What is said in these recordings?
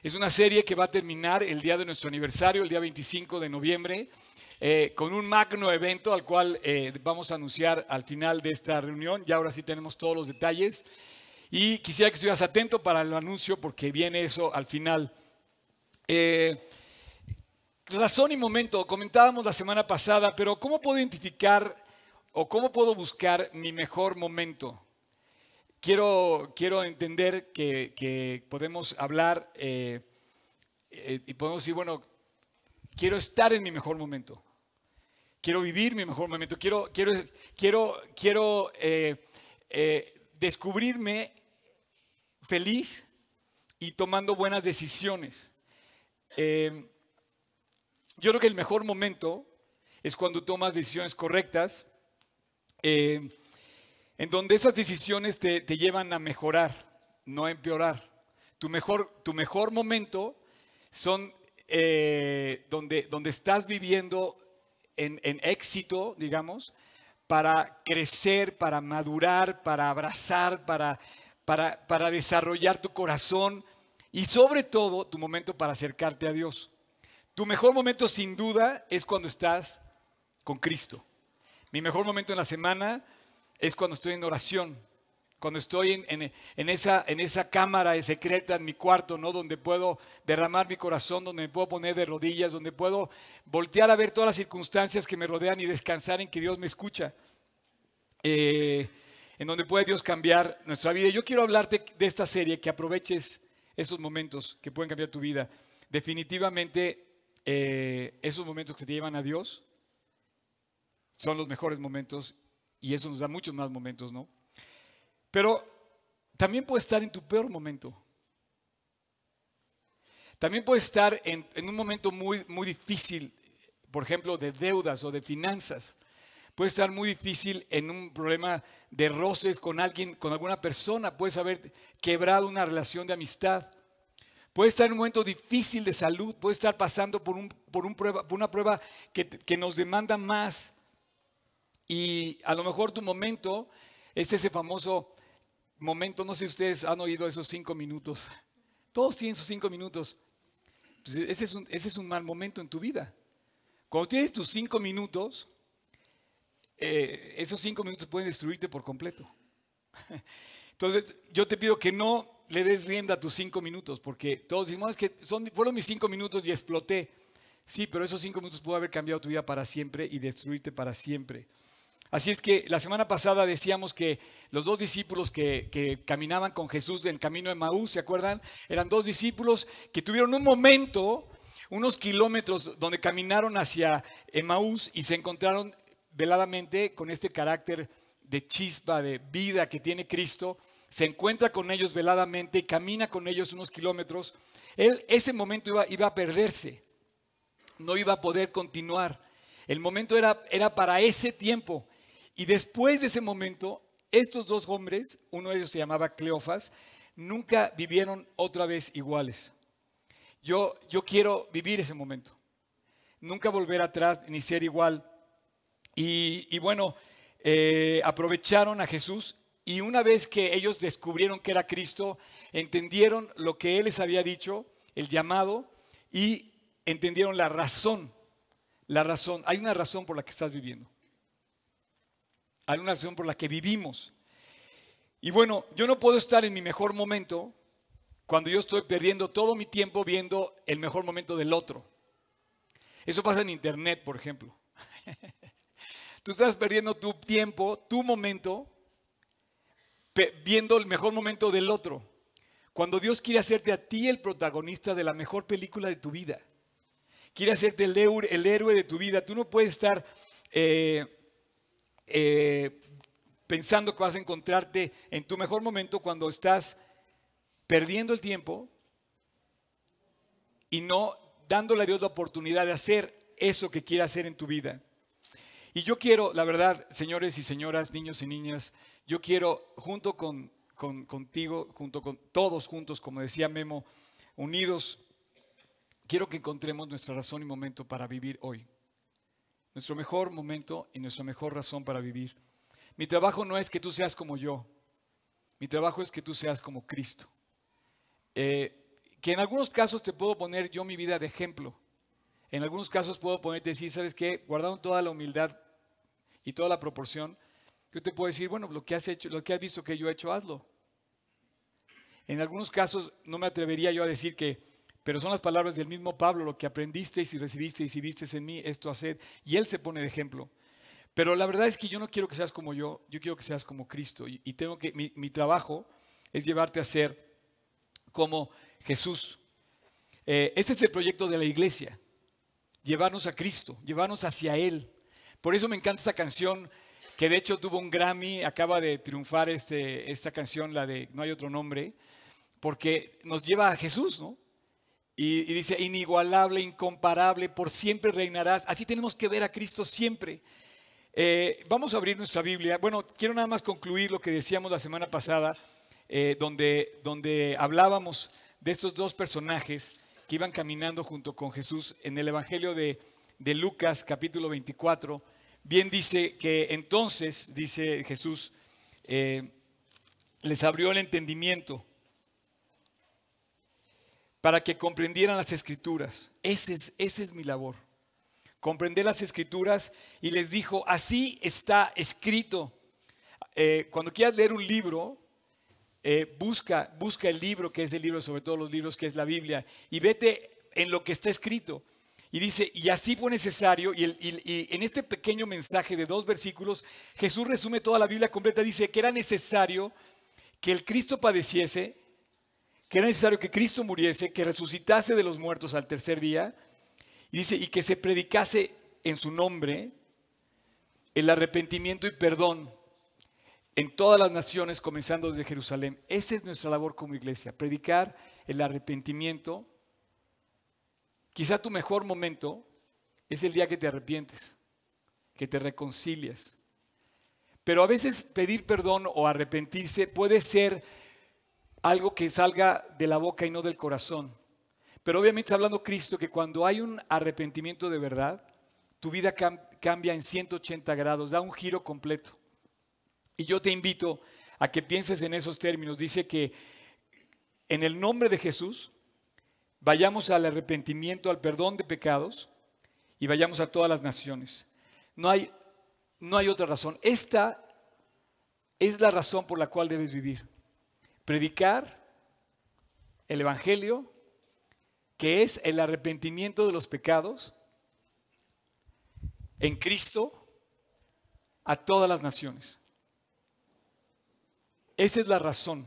Es una serie que va a terminar el día de nuestro aniversario, el día 25 de noviembre, eh, con un magno evento al cual eh, vamos a anunciar al final de esta reunión. Ya ahora sí tenemos todos los detalles. Y quisiera que estuvieras atento para el anuncio porque viene eso al final. Eh, razón y momento, comentábamos la semana pasada, pero ¿cómo puedo identificar o cómo puedo buscar mi mejor momento? Quiero, quiero entender que, podemos hablar eh, eh, y podemos decir, bueno, quiero estar en mi mejor momento. Quiero vivir mi mejor momento. Quiero, quiero, quiero, quiero descubrirme feliz y tomando buenas decisiones. Eh, yo creo que el mejor momento es cuando tomas decisiones correctas, eh, en donde esas decisiones te, llevan a mejorar, no a empeorar. Tu mejor, tu mejor momento son eh, donde, donde estás viviendo en, en éxito, digamos, para crecer, para madurar, para abrazar, para, para, para desarrollar tu corazón y sobre todo tu momento para acercarte a Dios. Tu mejor momento sin duda es cuando estás con Cristo. Mi mejor momento en la semana es cuando estoy en oración, cuando estoy en, esa, en cámara secreta en mi cuarto, ¿no? donde puedo derramar mi corazón, donde me puedo poner de rodillas, donde puedo voltear a ver todas las circunstancias que me rodean y descansar en que Dios me escucha. Eh, en donde puede Dios cambiar nuestra vida. Yo quiero hablarte de esta serie, que aproveches esos momentos que pueden cambiar tu vida. Definitivamente, eh, esos momentos que te llevan a Dios son los mejores momentos y eso nos da muchos más momentos, ¿no? Pero también puedes estar en tu peor momento. También puedes estar en, un momento muy, muy difícil, por ejemplo, de deudas o de finanzas. Puede estar muy difícil en un problema de roces con alguien, con alguna persona. Puedes haber quebrado una relación de amistad. Puede estar en un momento difícil de salud. Puede estar pasando por, un, por una prueba que, que nos demanda más. Y a lo mejor tu momento es ese famoso momento, no sé si ustedes han oído esos cinco minutos. Todos tienen esos cinco minutos. Pues ese, es un, ese es un mal momento en tu vida. Cuando tienes tus cinco minutos, eh, esos cinco minutos pueden destruirte por completo. Entonces, yo te pido que no le des rienda a tus cinco minutos, porque todos decimos que son, fueron mis cinco minutos y exploté. Sí, pero esos cinco minutos pueden haber cambiado tu vida para siempre y destruirte para siempre. Así es que la semana pasada decíamos que los dos discípulos que, caminaban con Jesús en camino de Maús, ¿se acuerdan? Eran dos discípulos que tuvieron un momento, unos kilómetros donde caminaron hacia Maús y se encontraron veladamente con este carácter de chispa, de vida que tiene Cristo, se encuentra con ellos veladamente y camina con ellos unos kilómetros, él ese momento iba, iba a perderse, no iba a poder continuar. El momento era, era para ese tiempo. Y después de ese momento, estos dos hombres, uno de ellos se llamaba Cleofas, nunca vivieron otra vez iguales. Yo, yo quiero vivir ese momento. Nunca volver atrás ni ser igual. Y, bueno, eh, aprovecharon a Jesús y una vez que ellos descubrieron que era Cristo, entendieron lo que Él les había dicho, el llamado, y entendieron la razón. La razón, hay una razón por la que estás viviendo. Hay una razón por la que vivimos. Y bueno, yo no puedo estar en mi mejor momento cuando yo estoy perdiendo todo mi tiempo viendo el mejor momento del otro. Eso pasa en internet, por ejemplo. Tú estás perdiendo tu tiempo, tu momento, viendo el mejor momento del otro. Cuando Dios quiere hacerte a ti el protagonista de la mejor película de tu vida. Quiere hacerte el, héroe de tu vida. Tú no puedes estar eh, eh, pensando que vas a encontrarte en tu mejor momento cuando estás perdiendo el tiempo y no dándole a Dios la oportunidad de hacer eso que quiere hacer en tu vida. Y yo quiero, la verdad, señores y señoras, niños y niñas, yo quiero, junto con, contigo, junto con todos juntos, como decía Memo, unidos, quiero que encontremos nuestra razón y momento para vivir hoy. Nuestro mejor momento y nuestra mejor razón para vivir. Mi trabajo no es que tú seas como yo. Mi trabajo es que tú seas como Cristo. Eh, que en algunos casos te puedo poner yo mi vida de ejemplo. En algunos casos puedo ponerte decir, ¿sabes qué? Guardando toda la humildad y toda la proporción, yo te puedo decir, bueno, lo que has hecho, lo que has visto que yo he hecho, hazlo. En algunos casos no me atrevería yo a decir que, pero son las palabras del mismo Pablo, lo que aprendiste y recibiste y si viste en mí, esto hacer. Y él se pone de ejemplo. Pero la verdad es que yo no quiero que seas como yo, yo quiero que seas como Cristo. Y, tengo que, mi, mi, trabajo es llevarte a ser como Jesús. Eh, este es el proyecto de la iglesia, llevarnos a Cristo, llevarnos hacia Él. Por eso me encanta esta canción que de hecho tuvo un Grammy, acaba de triunfar este, esta canción, la de No hay otro nombre, porque nos lleva a Jesús, ¿no? Y, dice, inigualable, incomparable, por siempre reinarás. Así tenemos que ver a Cristo siempre. Eh, vamos a abrir nuestra Biblia. Bueno, quiero nada más concluir lo que decíamos la semana pasada, eh, donde, donde hablábamos de estos dos personajes que iban caminando junto con Jesús en el Evangelio de, de Lucas capítulo 24 Bien dice que entonces, dice Jesús, eh, les abrió el entendimiento para que comprendieran las escrituras. Ese es, ese es mi labor. Comprender las escrituras y les dijo, así está escrito. Eh, cuando quieras leer un libro, eh, busca, busca el libro que es el libro, sobre todos los libros que es la Biblia, y vete en lo que está escrito. Y dice, y así fue necesario, y, en este pequeño mensaje de dos versículos, Jesús resume toda la Biblia completa, dice que era necesario que el Cristo padeciese, que era necesario que Cristo muriese, que resucitase de los muertos al tercer día, y dice, y que se predicase en su nombre el arrepentimiento y perdón en todas las naciones, comenzando desde Jerusalén. Esa es nuestra labor como iglesia, predicar el arrepentimiento Quizá tu mejor momento es el día que te arrepientes, que te reconcilias. Pero a veces pedir perdón o arrepentirse puede ser algo que salga de la boca y no del corazón. Pero obviamente está hablando Cristo que cuando hay un arrepentimiento de verdad, tu vida cambia en 180 grados, da un giro completo. Y yo te invito a que pienses en esos términos. Dice que en el nombre de Jesús Vayamos al arrepentimiento, al perdón de pecados y vayamos a todas las naciones. No hay, no hay otra razón. Esta es la razón por la cual debes vivir. Predicar el Evangelio, que es el arrepentimiento de los pecados en Cristo a todas las naciones. Esa es la razón.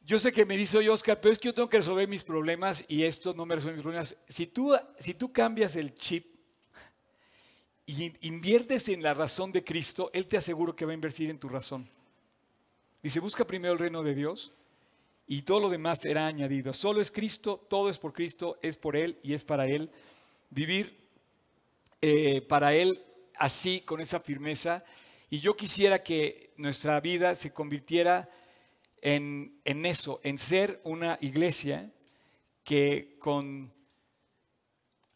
Yo sé que me dice, oye Oscar, pero es que yo tengo que resolver mis problemas y esto no me resuelve mis problemas. Si tú, si tú cambias el chip y inviertes en la razón de Cristo, Él te aseguro que va a invertir en tu razón. Dice, busca primero el reino de Dios y todo lo demás será añadido. Solo es Cristo, todo es por Cristo, es por Él y es para Él. Vivir eh, para Él así, con esa firmeza. Y yo quisiera que nuestra vida se convirtiera en, eso, en ser una iglesia que con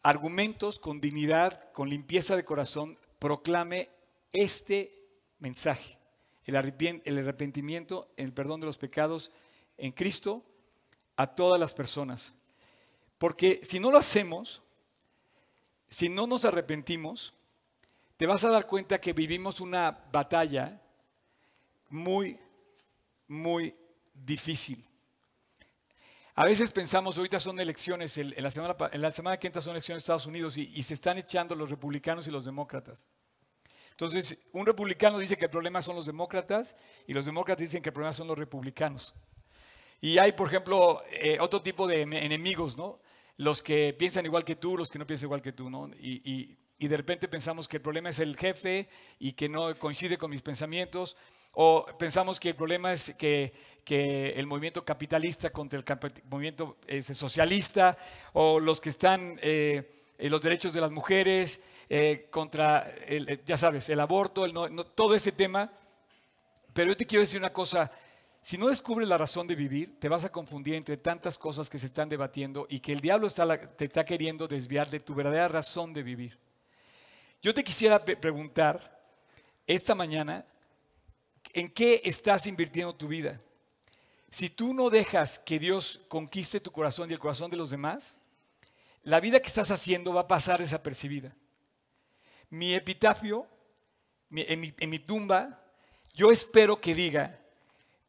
argumentos, con dignidad, con limpieza de corazón, proclame este mensaje, el arrepentimiento, el perdón de los pecados en Cristo a todas las personas. Porque si no lo hacemos, si no nos arrepentimos, te vas a dar cuenta que vivimos una batalla muy muy difícil. A veces pensamos, ahorita son elecciones, en, la semana, en la semana que entra son elecciones en Estados Unidos y, se están echando los republicanos y los demócratas. Entonces, un republicano dice que el problema son los demócratas y los demócratas dicen que el problema son los republicanos. Y hay, por ejemplo, eh, otro tipo de enemigos, ¿no? Los que piensan igual que tú, los que no piensan igual que tú, ¿no? y de repente pensamos que el problema es el jefe y que no coincide con mis pensamientos. O pensamos que el problema es que, el movimiento capitalista contra el movimiento socialista, o los que están eh, los derechos de las mujeres, eh, contra, el, ya sabes, el aborto, todo ese tema. Pero yo te quiero decir una cosa, si no descubres la razón de vivir, te vas a confundir entre tantas cosas que se están debatiendo y que el diablo te está queriendo desviar de tu verdadera razón de vivir. Yo te quisiera preguntar esta mañana, ¿En qué estás invirtiendo tu vida? si tú no dejas que Dios conquiste tu corazón y el corazón de los demás, la vida que estás haciendo va a pasar desapercibida. Mi epitafio, en, mi, tumba, yo espero que diga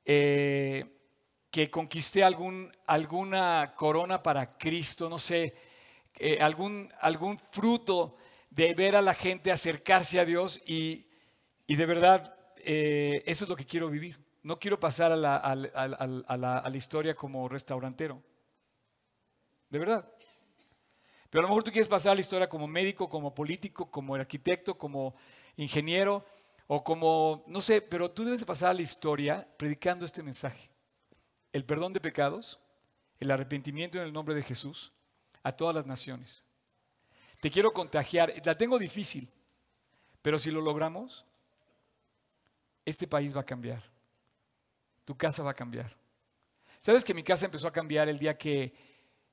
eh, que conquisté algún, alguna corona para Cristo, no sé, eh, algún, algún fruto de ver a la gente acercarse a Dios y, de verdad eh, eso es lo que quiero vivir. No quiero pasar a la, a la historia como restaurantero. De verdad. Pero a lo mejor tú quieres pasar a la historia como médico, como político, como arquitecto, como ingeniero o como, no sé, pero tú debes pasar a la historia predicando este mensaje. El perdón de pecados, el arrepentimiento en el nombre de Jesús a todas las naciones. Te quiero contagiar, la tengo difícil, pero si lo logramos, este país va a cambiar. Tu casa va a cambiar. ¿Sabes que mi casa empezó a cambiar el día que,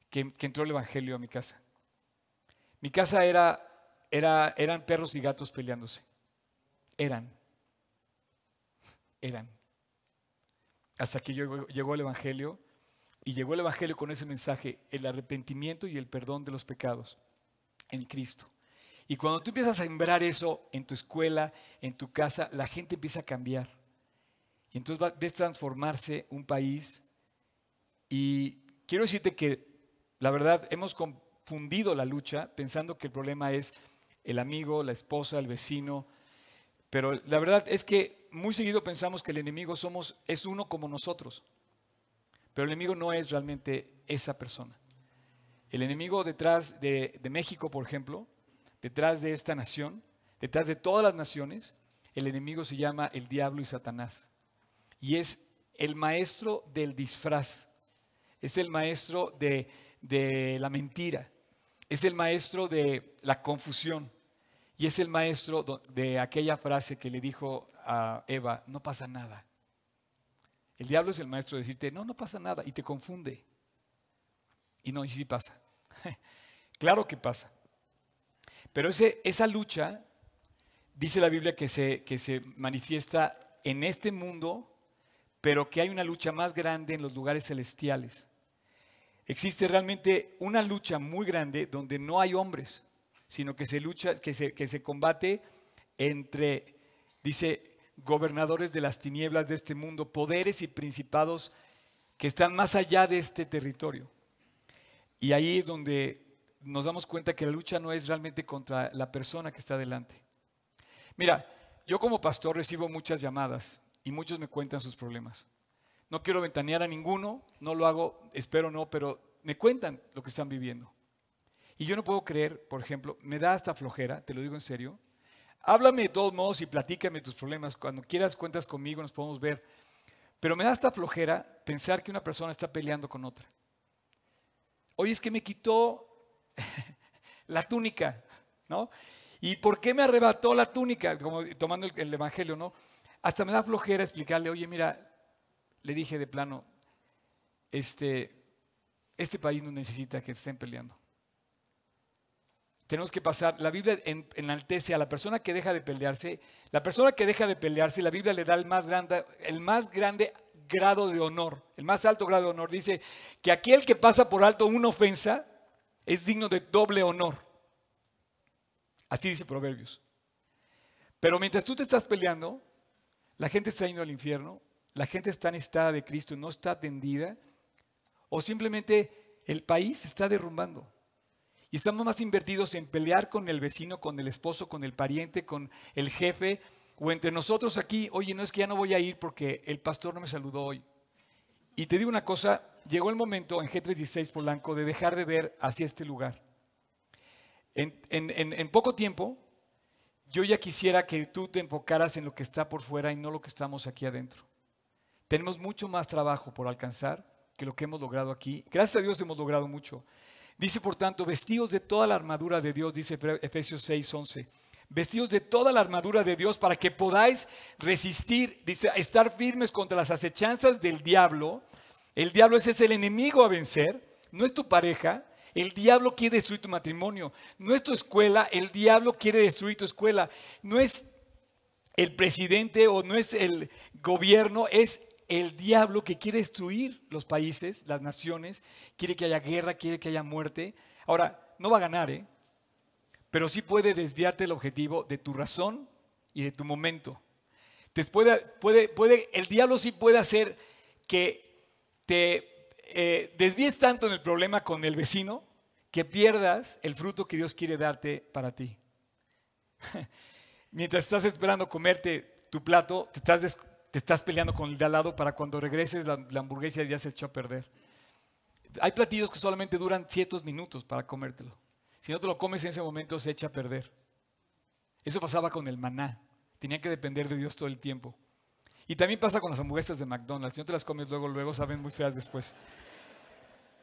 que entró el Evangelio a mi casa? Mi casa era, era, eran perros y gatos peleándose. Eran. Eran. Hasta que llegó, llegó el Evangelio y llegó el Evangelio con ese mensaje, el arrepentimiento y el perdón de los pecados en Cristo. Y cuando tú empiezas a sembrar eso en tu escuela, en tu casa, la gente empieza a cambiar. Y entonces ves transformarse un país. Y quiero decirte que, la verdad, hemos fundido la lucha pensando que el problema es el amigo, la esposa, el vecino. Pero la verdad es que muy seguido pensamos que el enemigo somos, es uno como nosotros. Pero el enemigo no es realmente esa persona. El enemigo detrás de, de México, por ejemplo, detrás de esta nación, detrás de todas las naciones, el enemigo se llama el diablo y Satanás. Y es el maestro del disfraz. Es el maestro de, de la mentira es el maestro de la confusión y es el maestro de aquella frase que le dijo a Eva, no pasa nada. El diablo es el maestro de decirte, no, no pasa nada y te confunde. Y no, y sí pasa. claro que pasa. Pero esa lucha, dice la Biblia que se, que se manifiesta en este mundo, pero que hay una lucha más grande en los lugares celestiales. Existe realmente una lucha muy grande donde no hay hombres, sino que se lucha, que se, que se combate entre, dice, gobernadores de las tinieblas de este mundo, poderes y principados que están más allá de este territorio. Y ahí es donde nos damos cuenta que la lucha no es realmente contra la persona que está delante. Mira, yo como pastor recibo muchas llamadas y muchos me cuentan sus problemas. No quiero ventanear a ninguno, no lo hago, espero no, pero me cuentan lo que están viviendo. Y yo no puedo creer, por ejemplo, me da hasta flojera, te lo digo en serio. Háblame de todos modos y platícame tus problemas. Cuando quieras cuentas conmigo, nos podemos ver. Pero me da hasta flojera pensar que una persona está peleando con otra. Oye, es que me quitó la túnica, ¿no? ¿Y por qué me arrebató la túnica? Como tomando el, el Evangelio, ¿no? Hasta me da flojera explicarle, oye, mira, le dije de plano, este, este país no necesita que estén peleando. Tenemos que pasar, la Biblia enaltece a la persona que deja de pelearse, la persona que deja de pelearse, la Biblia le da el más grande, el más grande grado de honor, el más alto grado de honor. Dice que aquel que pasa por alto una ofensa es digno de doble honor. Así dice Proverbios. Pero mientras tú te estás peleando, la gente está yendo al infierno, la gente está necesitada de Cristo, no está atendida, o simplemente el país se está derrumbando. Y estamos más invertidos en pelear con el vecino, con el esposo, con el pariente, con el jefe, o entre nosotros aquí, oye, no es que ya no voy a ir porque el pastor no me saludó hoy. Y te digo una cosa, llegó el momento en G316 Polanco de dejar de ver hacia este lugar. En, en poco tiempo, yo ya quisiera que tú te enfocaras en lo que está por fuera y no lo que estamos aquí adentro. Tenemos mucho más trabajo por alcanzar que lo que hemos logrado aquí. Gracias a Dios hemos logrado mucho. Dice, por tanto, vestidos de toda la armadura de Dios, dice Efesios 6, 11. Vestidos de toda la armadura de Dios para que podáis resistir, dice, estar firmes contra las acechanzas del diablo. El diablo es el enemigo a vencer, no es tu pareja. El diablo quiere destruir tu matrimonio. No es tu escuela, el diablo quiere destruir tu escuela. No es el presidente o no es el gobierno, es el diablo que quiere destruir los países, las naciones, quiere que haya guerra, quiere que haya muerte. Ahora, no va a ganar, ¿eh? Pero sí puede desviarte el objetivo de tu razón y de tu momento. Te puede, puede, puede, el diablo sí puede hacer que te eh, desvíes tanto en el problema con el vecino que pierdas el fruto que Dios quiere darte para ti. Mientras estás esperando comerte tu plato, te estás, te estás peleando con el de al lado para cuando regreses la, hamburguesa ya se echó a perder. Hay platillos que solamente duran ciertos minutos para comértelo. Si no te lo comes en ese momento se echa a perder. Eso pasaba con el maná. Tenía que depender de Dios todo el tiempo. Y también pasa con las hamburguesas de McDonald's. Si no te las comes luego, luego saben muy feas después.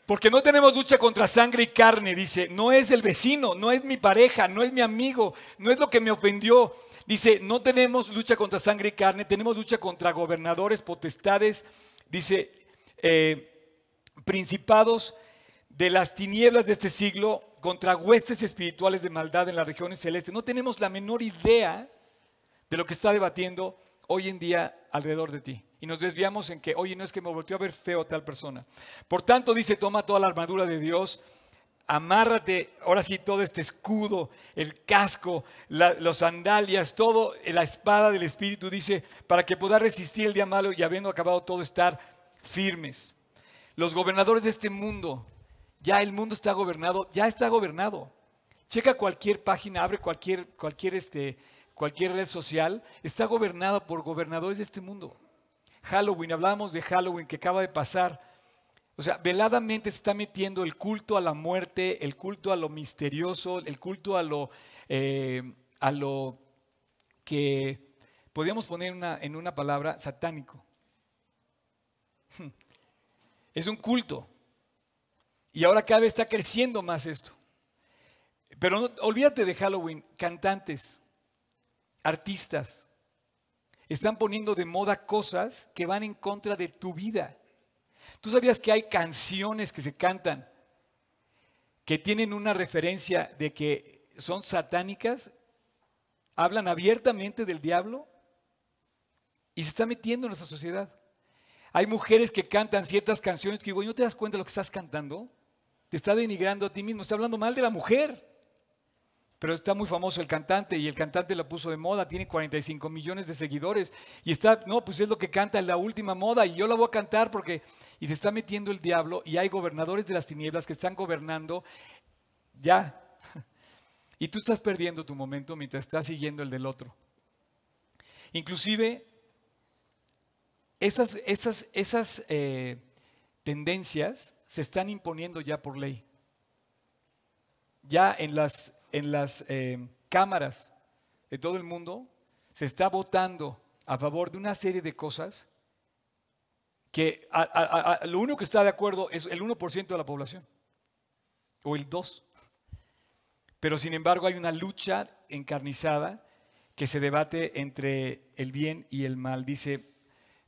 Porque no tenemos lucha contra sangre y carne, dice. No es el vecino, no es mi pareja, no es mi amigo, no es lo que me ofendió. Dice, no tenemos lucha contra sangre y carne, tenemos lucha contra gobernadores, potestades, dice, eh, principados de las tinieblas de este siglo, contra huestes espirituales de maldad en las regiones celestes. No tenemos la menor idea de lo que está debatiendo hoy en día alrededor de ti. Y nos desviamos en que, oye, no es que me volteó a ver feo tal persona. Por tanto, dice, toma toda la armadura de Dios, amárrate, ahora sí, todo este escudo, el casco, los sandalias, todo, la espada del Espíritu, dice, para que pueda resistir el día malo y habiendo acabado todo, estar firmes. Los gobernadores de este mundo, ya el mundo está gobernado, ya está gobernado. Checa cualquier página, abre cualquier, cualquier, este, cualquier red social, está gobernada por gobernadores de este mundo. Halloween, hablábamos de Halloween que acaba de pasar. O sea, veladamente se está metiendo el culto a la muerte, el culto a lo misterioso, el culto a lo, eh, a lo que podríamos poner en una palabra satánico. Es un culto. Y ahora cada vez está creciendo más esto. Pero olvídate de Halloween, cantantes, artistas, están poniendo de moda cosas que van en contra de tu vida. ¿Tú sabías que hay canciones que se cantan que tienen una referencia de que son satánicas? Hablan abiertamente del diablo y se está metiendo en nuestra sociedad. Hay mujeres que cantan ciertas canciones que digo, ¿no te das cuenta de lo que estás cantando? Te está denigrando a ti mismo, está hablando mal de la mujer. Pero está muy famoso el cantante y el cantante lo puso de moda, tiene 45 millones de seguidores y está, no, pues es lo que canta en la última moda y yo la voy a cantar porque, y se está metiendo el diablo y hay gobernadores de las tinieblas que están gobernando ya. Y tú estás perdiendo tu momento mientras estás siguiendo el del otro. Inclusive, esas, esas, esas eh, tendencias se están imponiendo ya por ley. Ya en las en las eh, cámaras de todo el mundo se está votando a favor de una serie de cosas que lo único que está de acuerdo es el 1% de la población, o el 2%. Pero sin embargo hay una lucha encarnizada que se debate entre el bien y el mal. Dice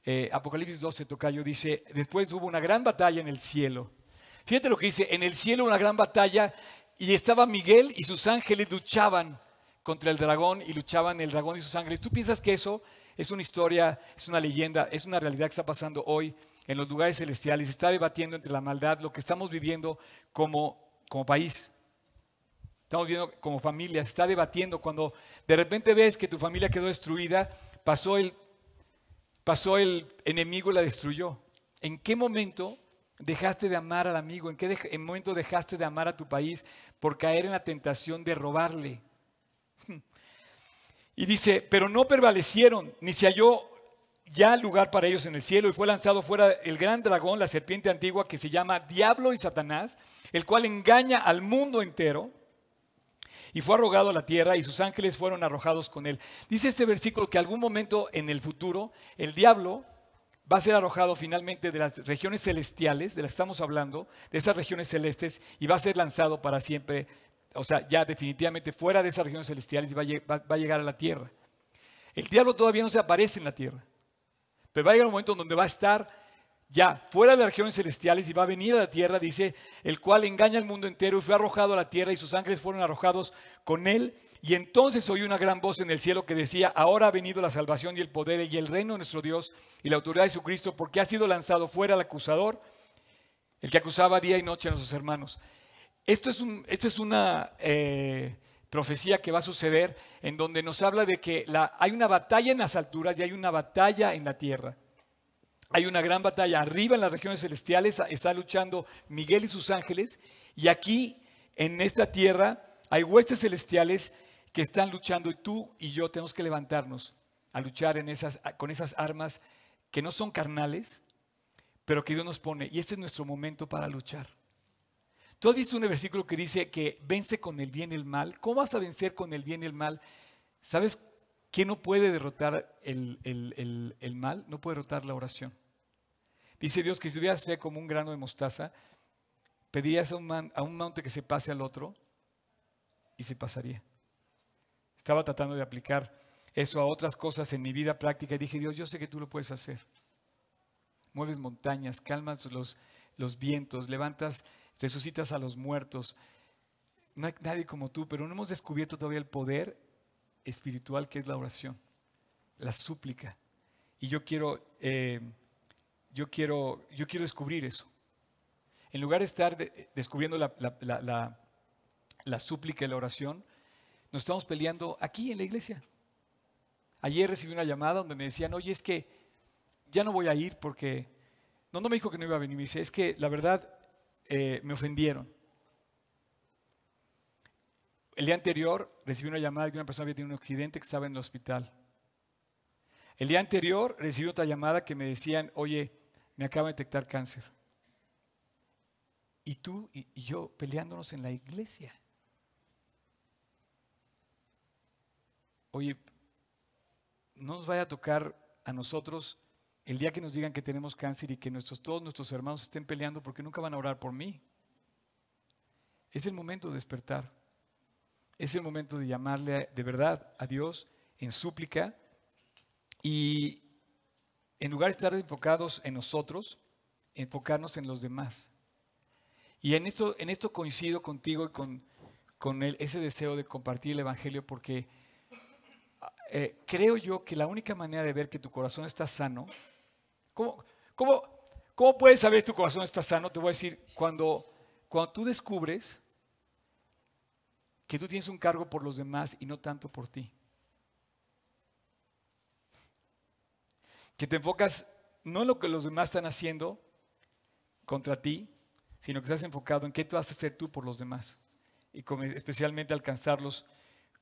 eh, Apocalipsis 12, Tocayo, dice, después hubo una gran batalla en el cielo. Fíjate lo que dice, en el cielo una gran batalla y estaba Miguel y sus ángeles luchaban contra el dragón y luchaban el dragón y sus ángeles. ¿Tú piensas que eso es una historia, es una leyenda, es una realidad que está pasando hoy en los lugares celestiales? Se está debatiendo entre la maldad, lo que estamos viviendo como, como país. Estamos viendo como familia, se está debatiendo cuando de repente ves que tu familia quedó destruida, pasó el, pasó el enemigo y la destruyó. ¿En qué momento dejaste de amar al amigo? ¿En qué momento dejaste de amar a tu país por caer en la tentación de robarle? Y dice, pero no prevalecieron, ni se halló ya lugar para ellos en el cielo, y fue lanzado fuera el gran dragón, la serpiente antigua que se llama Diablo y Satanás, el cual engaña al mundo entero, y fue arrogado a la tierra, y sus ángeles fueron arrojados con él. Dice este versículo que algún momento en el futuro, el diablo va a ser arrojado finalmente de las regiones celestiales, de las que estamos hablando, de esas regiones celestes, y va a ser lanzado para siempre, o sea, ya definitivamente fuera de esas regiones celestiales y va a, llegar a la tierra. El diablo todavía no se aparece en la tierra, pero va a llegar un momento donde va a estar ya fuera de las regiones celestiales y va a venir a la tierra, dice, el cual engaña al mundo entero y fue arrojado a la tierra y sus ángeles fueron arrojados con él y entonces oí una gran voz en el cielo que decía, ahora ha venido la salvación y el poder y el reino de nuestro Dios y la autoridad de Jesucristo, porque ha sido lanzado fuera el acusador, el que acusaba día y noche a nuestros hermanos. Esto es, un, esto es una eh, profecía que va a suceder en donde nos habla de que hay una batalla en las alturas y hay una batalla en la tierra. Hay una gran batalla arriba en las regiones celestiales, está luchando Miguel y sus ángeles, y aquí en esta tierra hay huestes celestiales que están luchando y tú y yo tenemos que levantarnos a luchar con esas armas que no son carnales, pero que Dios nos pone. Y este es nuestro momento para luchar. Tú has visto un versículo que dice que vence con el bien y el mal. ¿Cómo vas a vencer con el bien y el mal? ¿Sabes quién no puede derrotar el, mal? No puede derrotar la oración. Dice Dios que si tuvieras fe como un grano de mostaza, pedirías a un, a un monte que se pase al otro y se pasaría. Estaba tratando de aplicar eso a otras cosas en mi vida práctica y dije, Dios, yo sé que tú lo puedes hacer. Mueves montañas, calmas los, vientos, levantas, resucitas a los muertos. No hay nadie como tú, pero no hemos descubierto todavía el poder espiritual que es la oración, la súplica. Y yo quiero, eh, yo quiero, yo quiero descubrir eso. En lugar de estar descubriendo la, la súplica y la oración, nos estamos peleando aquí en la iglesia. Ayer recibí una llamada donde me decían, oye, es que ya no voy a ir porque... No, no me dijo que no iba a venir, me dice, es que la verdad eh, me ofendieron. El día anterior recibí una llamada de que una persona había tenido un accidente que estaba en el hospital. El día anterior recibí otra llamada que me decían, oye, me acaba de detectar cáncer. Y tú y yo peleándonos en la iglesia. Oye, no nos vaya a tocar a nosotros el día que nos digan que tenemos cáncer y que todos nuestros hermanos estén peleando porque nunca van a orar por mí. Es el momento de despertar. Es el momento de llamarle de verdad a Dios en súplica y en lugar de estar enfocados en nosotros, enfocarnos en los demás. Y en esto, coincido contigo y con ese deseo de compartir el Evangelio porque eh, creo yo que la única manera de ver que tu corazón está sano, ¿cómo, cómo, cómo puedes saber que tu corazón está sano? Te voy a decir, cuando, cuando tú descubres que tú tienes un cargo por los demás y no tanto por ti. Que te enfocas no en lo que los demás están haciendo contra ti, sino que estás enfocado en qué tú vas a hacer tú por los demás y especialmente alcanzarlos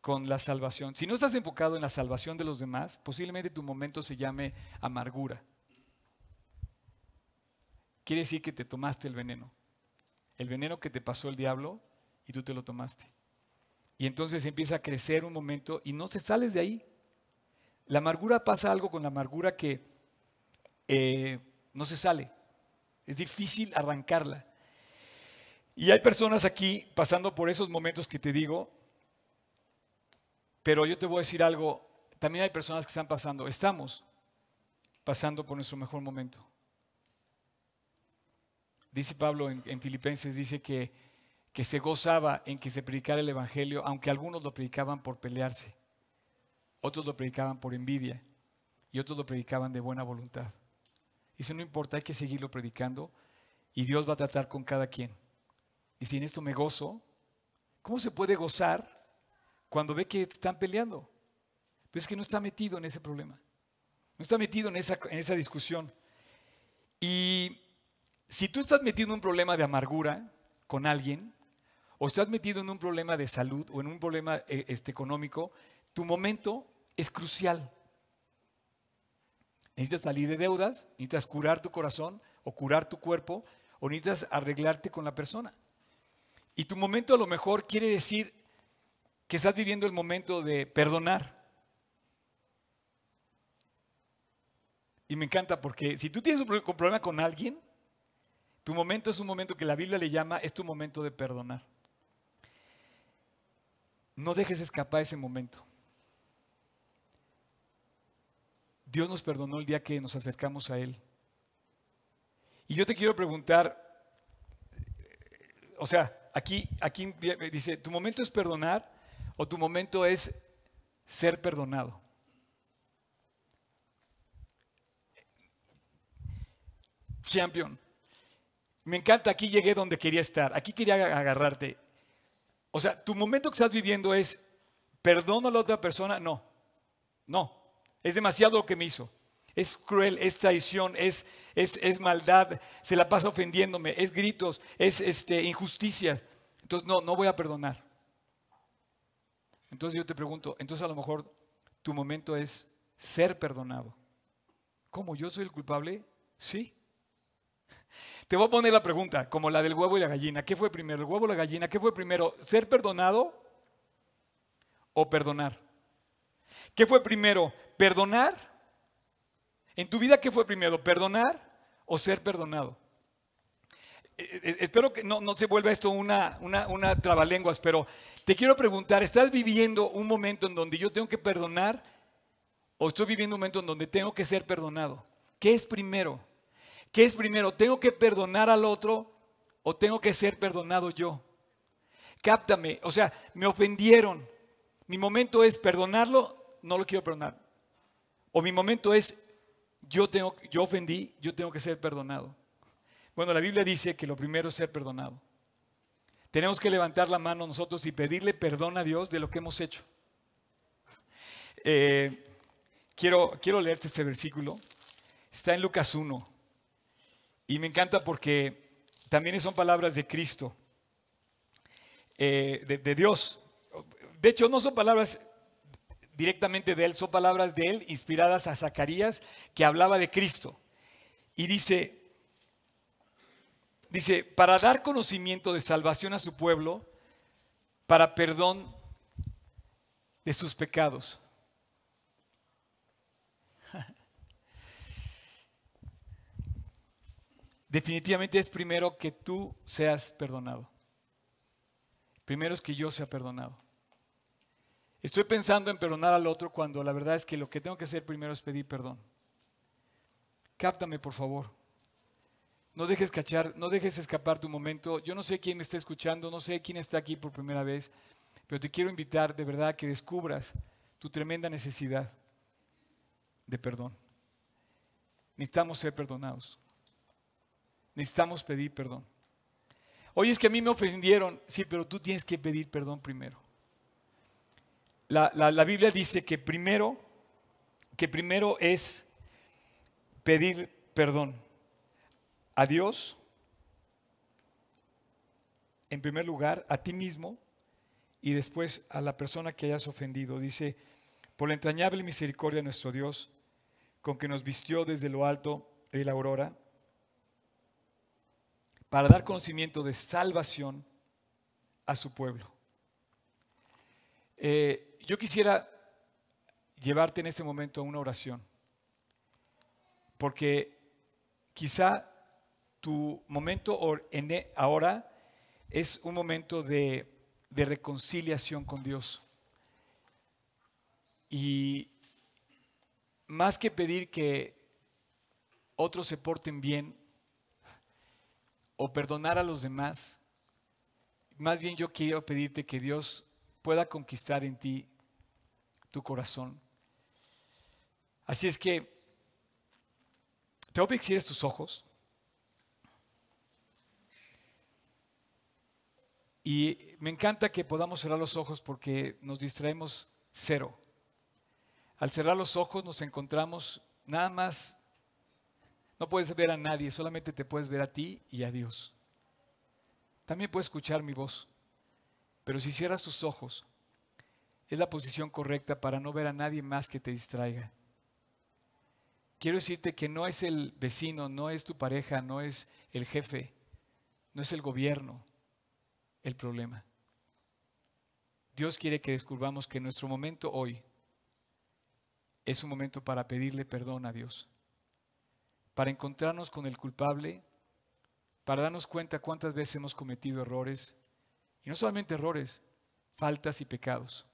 con la salvación. Si no estás enfocado en la salvación de los demás, posiblemente tu momento se llame amargura. Quiere decir que te tomaste el veneno. El veneno que te pasó el diablo y tú te lo tomaste. Y entonces empieza a crecer un momento y no te sales de ahí. La amargura pasa algo con la amargura que eh, no se sale. Es difícil arrancarla. Y hay personas aquí pasando por esos momentos que te digo, pero yo te voy a decir algo, también hay personas que están pasando, estamos pasando por nuestro mejor momento. Dice Pablo en, Filipenses, dice que, que se gozaba en que se predicara el Evangelio, aunque algunos lo predicaban por pelearse, otros lo predicaban por envidia y otros lo predicaban de buena voluntad. Dice, no importa, hay que seguirlo predicando y Dios va a tratar con cada quien. Y si en esto me gozo, ¿cómo se puede gozar cuando ve que están peleando. Pero es que no está metido en ese problema. No está metido en esa, en esa discusión. Y si tú estás metido en un problema de amargura con alguien, o estás metido en un problema de salud o en un problema eh, este, económico, tu momento es crucial. Necesitas salir de deudas, necesitas curar tu corazón o curar tu cuerpo, o necesitas arreglarte con la persona. Y tu momento a lo mejor quiere decir que estás viviendo el momento de perdonar. Y me encanta porque si tú tienes un problema con alguien, tu momento es un momento que la Biblia le llama, es tu momento de perdonar. No dejes escapar ese momento. Dios nos perdonó el día que nos acercamos a Él. Y yo te quiero preguntar, o sea, aquí, aquí dice, tu momento es perdonar, o tu momento es ser perdonado. Champion. Me encanta, aquí llegué donde quería estar, aquí quería agarrarte. O sea, tu momento que estás viviendo es, ¿perdono a la otra persona? No, no, es demasiado lo que me hizo. Es cruel, es traición, es, es, maldad, se la pasa ofendiéndome, es gritos, es este, injusticia. Entonces, no, no voy a perdonar. Entonces yo te pregunto, entonces a lo mejor tu momento es ser perdonado. ¿Cómo yo soy el culpable? Sí. Te voy a poner la pregunta, como la del huevo y la gallina. ¿Qué fue primero? ¿El huevo o la gallina? ¿Qué fue primero? ¿Ser perdonado o perdonar? ¿Qué fue primero? ¿Perdonar? ¿En tu vida qué fue primero? ¿Perdonar o ser perdonado? Eh, eh, espero que no, se vuelva esto una, una, una trabalenguas, pero te quiero preguntar, ¿estás viviendo un momento en donde yo tengo que perdonar o estoy viviendo un momento en donde tengo que ser perdonado? ¿Qué es primero? ¿Qué es primero? ¿Tengo que perdonar al otro o tengo que ser perdonado yo? Cáptame, o sea, me ofendieron. Mi momento es perdonarlo, no lo quiero perdonar. O mi momento es yo tengo yo ofendí, yo tengo que ser perdonado. Bueno, la Biblia dice que lo primero es ser perdonado. Tenemos que levantar la mano nosotros y pedirle perdón a Dios de lo que hemos hecho. Eh, quiero, quiero leerte este versículo. Está en Lucas 1. Y me encanta porque también son palabras de Cristo, eh, de, Dios. De hecho, no son palabras directamente de Él, son palabras de Él inspiradas a Zacarías que hablaba de Cristo. Y dice, dice, para dar conocimiento de salvación a su pueblo, para perdón de sus pecados. definitivamente es primero que tú seas perdonado. Primero es que yo sea perdonado. Estoy pensando en perdonar al otro cuando la verdad es que lo que tengo que hacer primero es pedir perdón. Cáptame, por favor. No dejes cachar, no dejes escapar tu momento. Yo no sé quién me está escuchando, no sé quién está aquí por primera vez, pero te quiero invitar de verdad a que descubras tu tremenda necesidad de perdón. Necesitamos ser perdonados. Necesitamos pedir perdón. Oye, es que a mí me ofendieron. Sí, pero tú tienes que pedir perdón primero. La, la, Biblia dice que primero, que primero es pedir perdón a Dios, en primer lugar, a ti mismo y después a la persona que hayas ofendido. Dice, por la entrañable misericordia de nuestro Dios, con que nos vistió desde lo alto de la aurora para dar conocimiento de salvación a su pueblo. Eh, yo quisiera llevarte en este momento a una oración, porque quizá tu momento e, ahora es un momento de, reconciliación con Dios. Y más que pedir que otros se porten bien, o perdonar a los demás, más bien yo quiero pedirte que Dios pueda conquistar en ti tu corazón. Así es que te voy a pedir tus ojos. Y me encanta que podamos cerrar los ojos porque nos distraemos cero. Al cerrar los ojos nos encontramos nada más no puedes ver a nadie, solamente te puedes ver a ti y a Dios. También puedes escuchar mi voz, pero si cierras tus ojos, es la posición correcta para no ver a nadie más que te distraiga. Quiero decirte que no es el vecino, no es tu pareja, no es el jefe, no es el gobierno el problema. Dios quiere que descubramos que nuestro momento hoy es un momento para pedirle perdón a Dios para encontrarnos con el culpable, para darnos cuenta cuántas veces hemos cometido errores, y no solamente errores, faltas y pecados.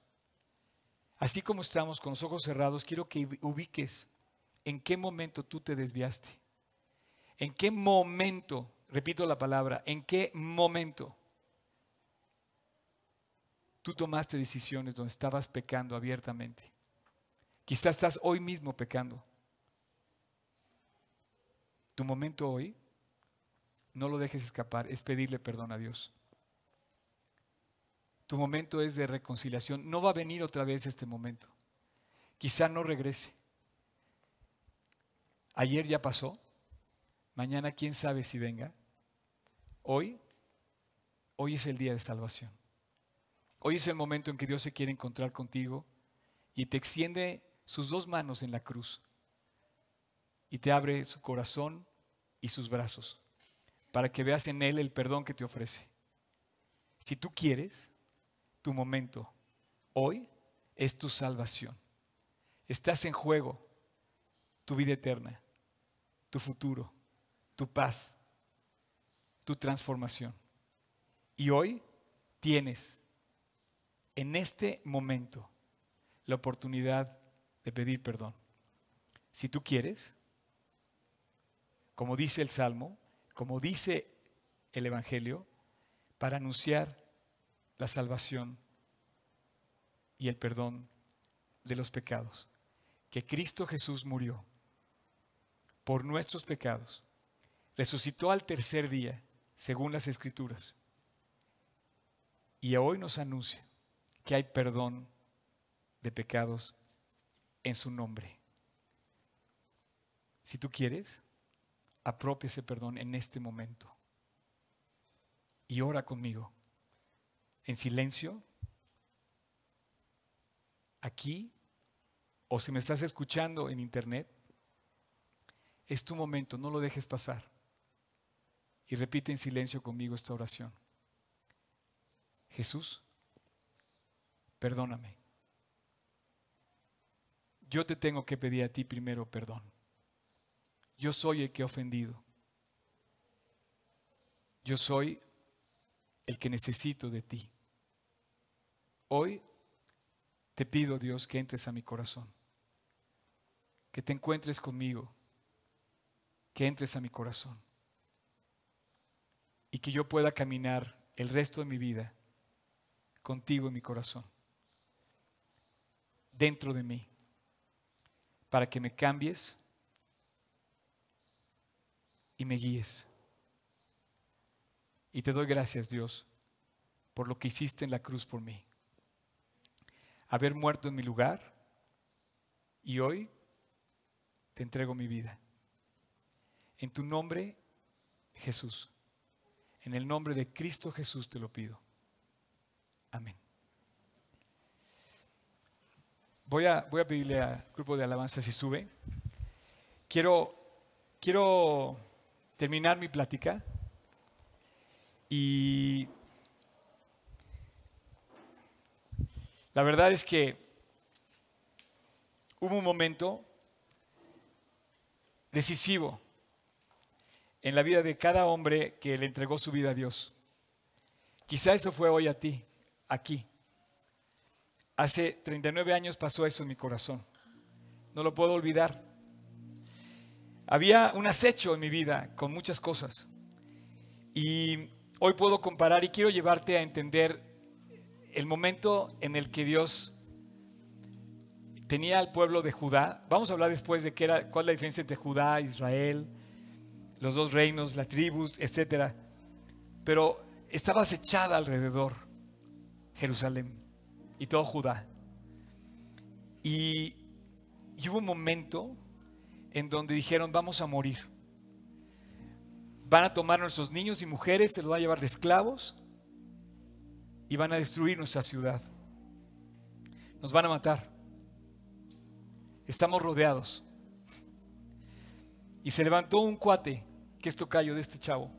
Así como estamos con los ojos cerrados, quiero que ubiques en qué momento tú te desviaste. En qué momento, repito la palabra, en qué momento tú tomaste decisiones donde estabas pecando abiertamente. Quizás estás hoy mismo pecando. Tu momento hoy, no lo dejes escapar, es pedirle perdón a Dios. Tu momento es de reconciliación. No va a venir otra vez este momento. Quizá no regrese. Ayer ya pasó. Mañana quién sabe si venga. Hoy, hoy es el día de salvación. Hoy es el momento en que Dios se quiere encontrar contigo y te extiende sus dos manos en la cruz y te abre su corazón y sus brazos para que veas en Él el perdón que te ofrece. Si tú quieres, tu momento hoy es tu salvación. Estás en juego tu vida eterna, tu futuro, tu paz, tu transformación. Y hoy tienes en este momento la oportunidad de pedir perdón. Si tú quieres, como dice el Salmo, como dice el Evangelio, para anunciar la salvación y el perdón de los pecados. Que Cristo Jesús murió por nuestros pecados, resucitó al tercer día, según las Escrituras, y hoy nos anuncia que hay perdón de pecados en su nombre. Si tú quieres, apropia ese perdón en este momento y ora conmigo en silencio, aquí, o si me estás escuchando en internet, es tu momento, no lo dejes pasar. Y repite en silencio conmigo esta oración. Jesús, perdóname. Yo te tengo que pedir a ti primero perdón. Yo soy el que he ofendido. Yo soy el que necesito de ti. Hoy te pido, Dios, que entres a mi corazón, que te encuentres conmigo, que entres a mi corazón y que yo pueda caminar el resto de mi vida contigo en mi corazón, dentro de mí, para que me cambies y me guíes. Y te doy gracias, Dios, por lo que hiciste en la cruz por mí haber muerto en mi lugar y hoy te entrego mi vida. En tu nombre, Jesús. En el nombre de Cristo Jesús te lo pido. Amén. Voy a, voy a pedirle al grupo de alabanza si sube. Quiero, quiero terminar mi plática y La verdad es que hubo un momento decisivo en la vida de cada hombre que le entregó su vida a Dios. Quizá eso fue hoy a ti, aquí. Hace 39 años pasó eso en mi corazón. No lo puedo olvidar. Había un acecho en mi vida con muchas cosas. Y hoy puedo comparar y quiero llevarte a entender el momento en el que Dios tenía al pueblo de Judá. Vamos a hablar después de qué era, cuál es la diferencia entre Judá, Israel, los dos reinos, las tribus, etc. Pero estaba acechada alrededor Jerusalén y todo Judá. Y, hubo un momento en donde dijeron, vamos a morir. Van a tomar nuestros niños y mujeres, se los van a llevar de esclavos y van a destruir nuestra ciudad. Nos van a matar. Estamos rodeados. Y se levantó un cuate, que es tocayo de este chavo.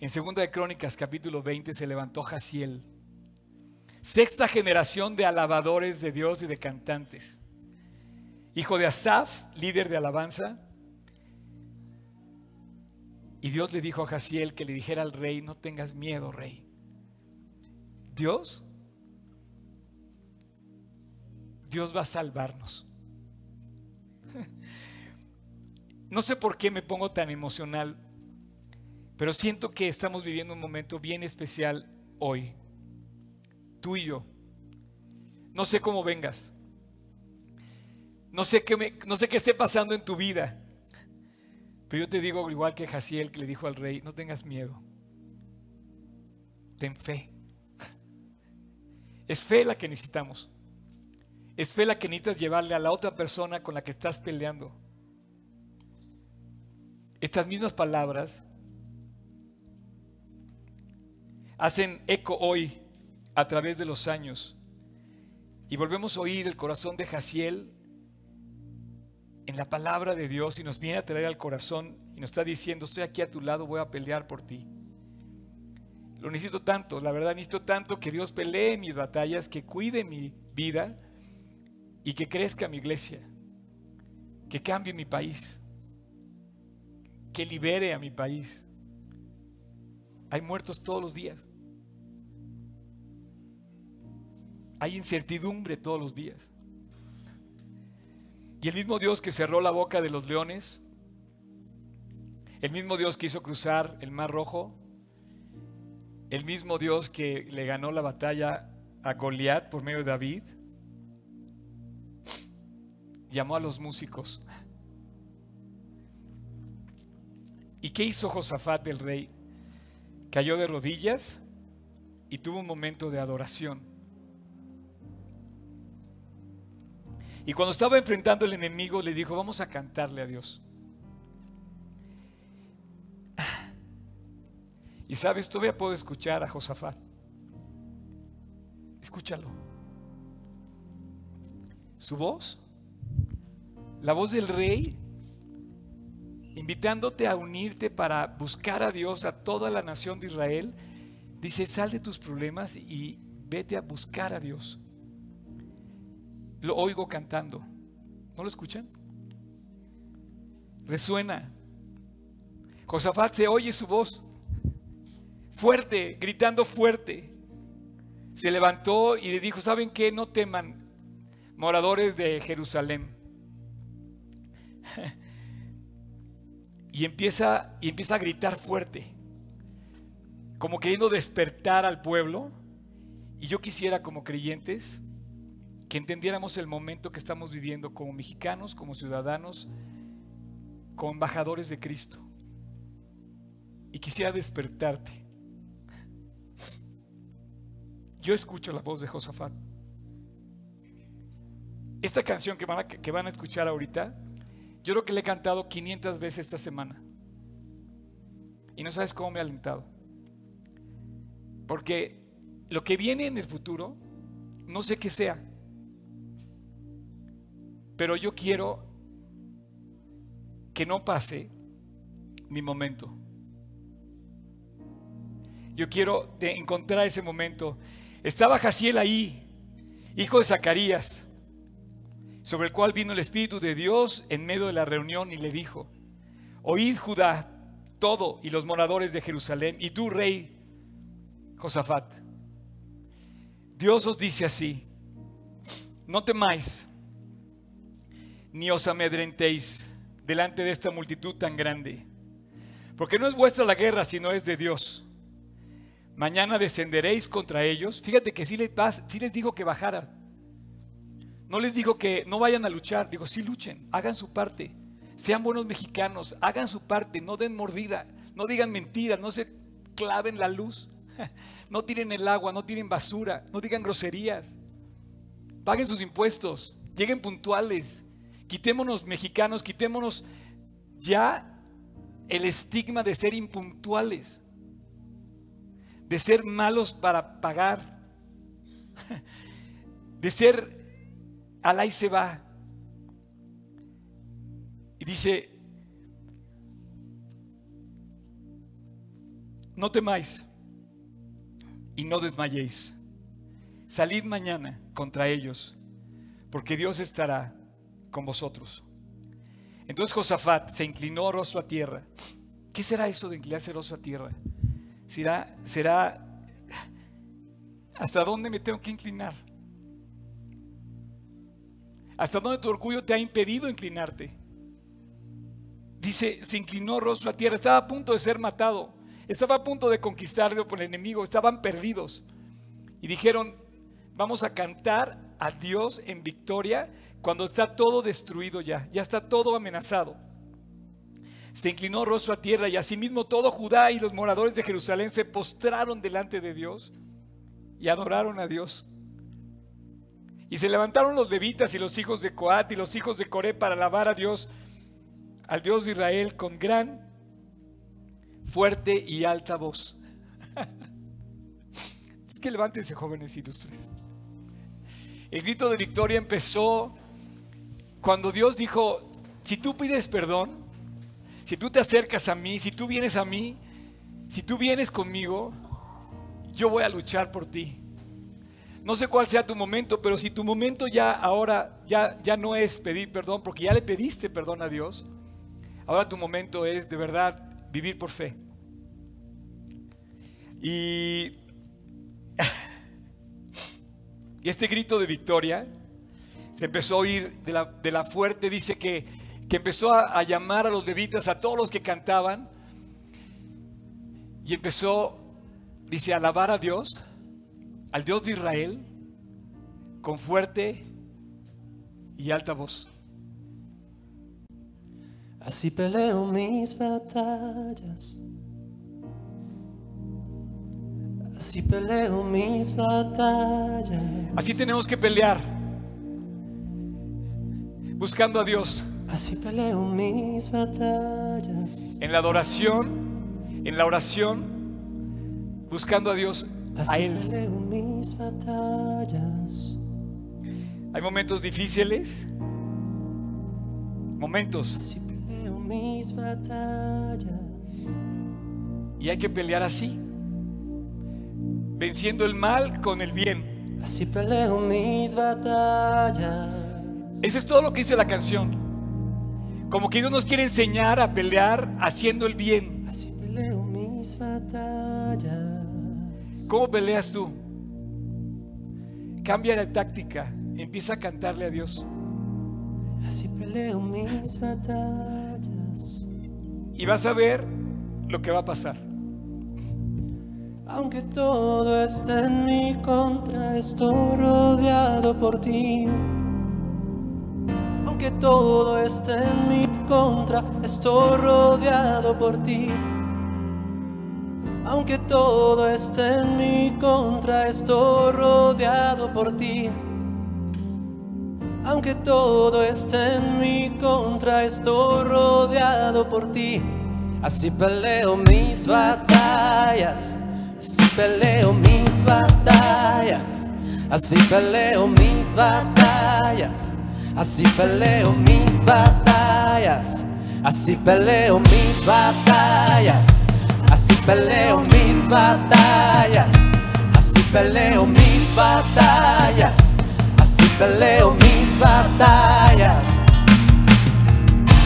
En Segunda de Crónicas, capítulo 20, se levantó Jaciel. Sexta generación de alabadores de Dios y de cantantes. Hijo de Asaf, líder de alabanza. Y Dios le dijo a Jaciel que le dijera al rey, no tengas miedo, rey. Dios, Dios va a salvarnos. No sé por qué me pongo tan emocional, pero siento que estamos viviendo un momento bien especial hoy. Tú y yo. No sé cómo vengas. No sé qué, no sé qué esté pasando en tu vida. Pero yo te digo, igual que Jaciel que le dijo al rey, no tengas miedo. Ten fe. Es fe la que necesitamos. Es fe la que necesitas llevarle a la otra persona con la que estás peleando. Estas mismas palabras hacen eco hoy a través de los años. Y volvemos a oír el corazón de Jaciel en la palabra de Dios y nos viene a traer al corazón y nos está diciendo, estoy aquí a tu lado, voy a pelear por ti. Lo necesito tanto, la verdad necesito tanto que Dios pelee mis batallas, que cuide mi vida y que crezca mi iglesia, que cambie mi país, que libere a mi país. Hay muertos todos los días. Hay incertidumbre todos los días. Y el mismo Dios que cerró la boca de los leones, el mismo Dios que hizo cruzar el mar rojo, el mismo Dios que le ganó la batalla a Goliat por medio de David, llamó a los músicos. ¿Y qué hizo Josafat el rey? Cayó de rodillas y tuvo un momento de adoración. Y cuando estaba enfrentando al enemigo, le dijo, vamos a cantarle a Dios. Y sabes, todavía puedo escuchar a Josafat. Escúchalo. Su voz la voz del rey, invitándote a unirte para buscar a Dios, a toda la nación de Israel, dice, sal de tus problemas y vete a buscar a Dios. Lo oigo cantando. ¿No lo escuchan? Resuena. Josafat se oye su voz fuerte, gritando fuerte. Se levantó y le dijo, ¿saben qué? No teman, moradores de Jerusalén. y empieza, y empieza a gritar fuerte, como queriendo despertar al pueblo. Y yo quisiera como creyentes que entendiéramos el momento que estamos viviendo como mexicanos, como ciudadanos, como embajadores de Cristo. Y quisiera despertarte. Yo escucho la voz de Josafat. Esta canción que van a, que van a escuchar ahorita yo creo que le he cantado 500 veces esta semana. Y no sabes cómo me ha alentado. Porque lo que viene en el futuro, no sé qué sea. Pero yo quiero que no pase mi momento. Yo quiero encontrar ese momento. Estaba Jaciel ahí, hijo de Zacarías sobre el cual vino el Espíritu de Dios en medio de la reunión y le dijo, oíd Judá, todo y los moradores de Jerusalén, y tú, rey Josafat, Dios os dice así, no temáis, ni os amedrentéis delante de esta multitud tan grande, porque no es vuestra la guerra, sino es de Dios. Mañana descenderéis contra ellos. Fíjate que si les, les digo que bajara no les digo que no vayan a luchar, digo, sí luchen, hagan su parte. Sean buenos mexicanos, hagan su parte, no den mordida, no digan mentiras, no se claven la luz, no tiren el agua, no tiren basura, no digan groserías. Paguen sus impuestos, lleguen puntuales. Quitémonos mexicanos, quitémonos ya el estigma de ser impuntuales, de ser malos para pagar, de ser Alay se va. Y dice, no temáis y no desmayéis. Salid mañana contra ellos, porque Dios estará con vosotros. Entonces Josafat se inclinó rostro a tierra. ¿Qué será eso de inclinarse rostro a tierra? ¿Será, será, ¿hasta dónde me tengo que inclinar? ¿Hasta dónde tu orgullo te ha impedido inclinarte? Dice, se inclinó rostro a tierra, estaba a punto de ser matado, estaba a punto de conquistarlo por el enemigo, estaban perdidos. Y dijeron, vamos a cantar a Dios en victoria cuando está todo destruido ya, ya está todo amenazado. Se inclinó rostro a tierra y asimismo todo Judá y los moradores de Jerusalén se postraron delante de Dios y adoraron a Dios. Y se levantaron los levitas y los hijos de Coat y los hijos de Coré para alabar a Dios, al Dios de Israel, con gran, fuerte y alta voz. es que levántense jóvenes ilustres. El grito de victoria empezó cuando Dios dijo, si tú pides perdón, si tú te acercas a mí, si tú vienes a mí, si tú vienes conmigo, yo voy a luchar por ti. No sé cuál sea tu momento, pero si tu momento ya ahora ya, ya no es pedir perdón, porque ya le pediste perdón a Dios, ahora tu momento es de verdad vivir por fe. Y, y este grito de victoria se empezó a oír de la, de la fuerte, dice que, que empezó a, a, llamar a los levitas, a todos los que cantaban, y empezó, dice, a alabar a Dios, al Dios de Israel, con fuerte y alta voz. Así peleo mis batallas. Así peleo mis batallas. Así tenemos que pelear buscando a Dios. Así peleo mis batallas. En la adoración, en la oración, buscando a Dios, Así a Él. peleo mis batallas. Hay momentos difíciles, momentos, Así peleo mis batallas. y hay que pelear así, venciendo el mal con el bien. Así peleo mis batallas. Eso es todo lo que dice la canción. Como que Dios nos quiere enseñar a pelear haciendo el bien. Así peleo mis batallas. ¿Cómo peleas tú? Cambia la táctica, empieza a cantarle a Dios. Así peleo mis batallas. Y vas a ver lo que va a pasar. Aunque todo esté en mi contra, estoy rodeado por ti. Aunque todo esté en mi contra, estoy rodeado por ti. Aunque todo esté en mi contra, estoy rodeado por ti. Aunque todo esté en mi contra, estoy rodeado por ti. Así peleo mis batallas, así peleo mis batallas, así peleo mis batallas, así peleo mis batallas, así peleo mis batallas, así peleo mis batallas, así peleo mis batallas, así peleo mis batallas.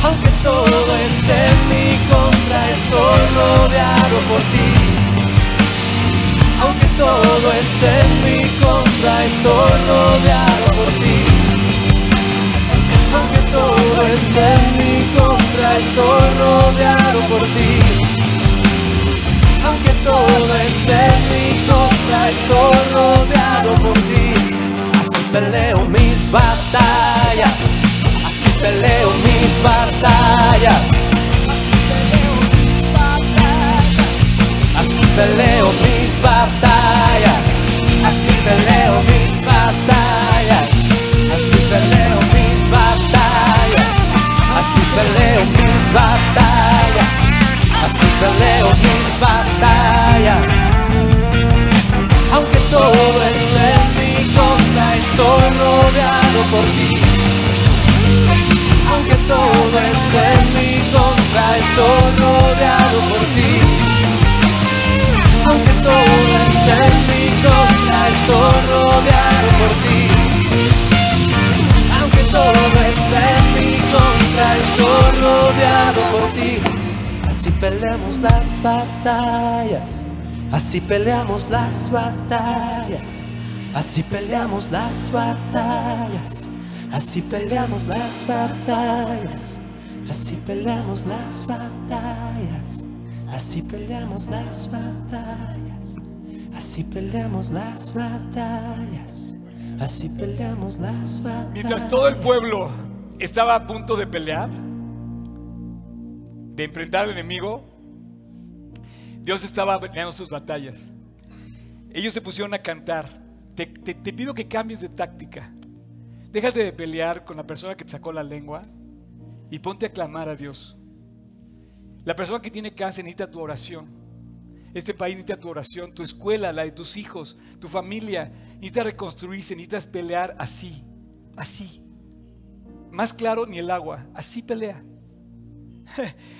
Aunque todo esté en mi contra, estoy rodeado por ti. Aunque todo esté en mi contra, estoy rodeado por ti. Esté en mi contra, estoy rodeado por ti. Aunque todo esté en mi contra, estoy rodeado por ti. Así peleo mis batallas. Así peleo mis batallas. Así peleo mis batallas. Así peleo mis batallas. Peleo mis batallas. Así peleo mis batallas. Aunque todo esté en mi contra, estoy rodeado por ti. Aunque todo esté en mi contra, estoy rodeado por ti. Aunque todo esté en mi contra, estoy rodeado por ti. Aunque todo esté en mi contra, estoy rodeado por ti. Así peleamos las batallas, así peleamos las batallas, así peleamos las batallas, así peleamos las batallas, así peleamos las batallas, así peleamos las batallas, así peleamos las batallas, así peleamos las batallas. Mientras todo el pueblo estaba a punto de pelear, de enfrentar al enemigo, Dios estaba peleando sus batallas. Ellos se pusieron a cantar. Te, pido que cambies de táctica. Déjate de pelear con la persona que te sacó la lengua y ponte a clamar a Dios. La persona que tiene cáncer necesita tu oración. Este país necesita tu oración, tu escuela, la de tus hijos, tu familia. Necesita reconstruirse, necesitas pelear así, así. Más claro ni el agua, así pelea.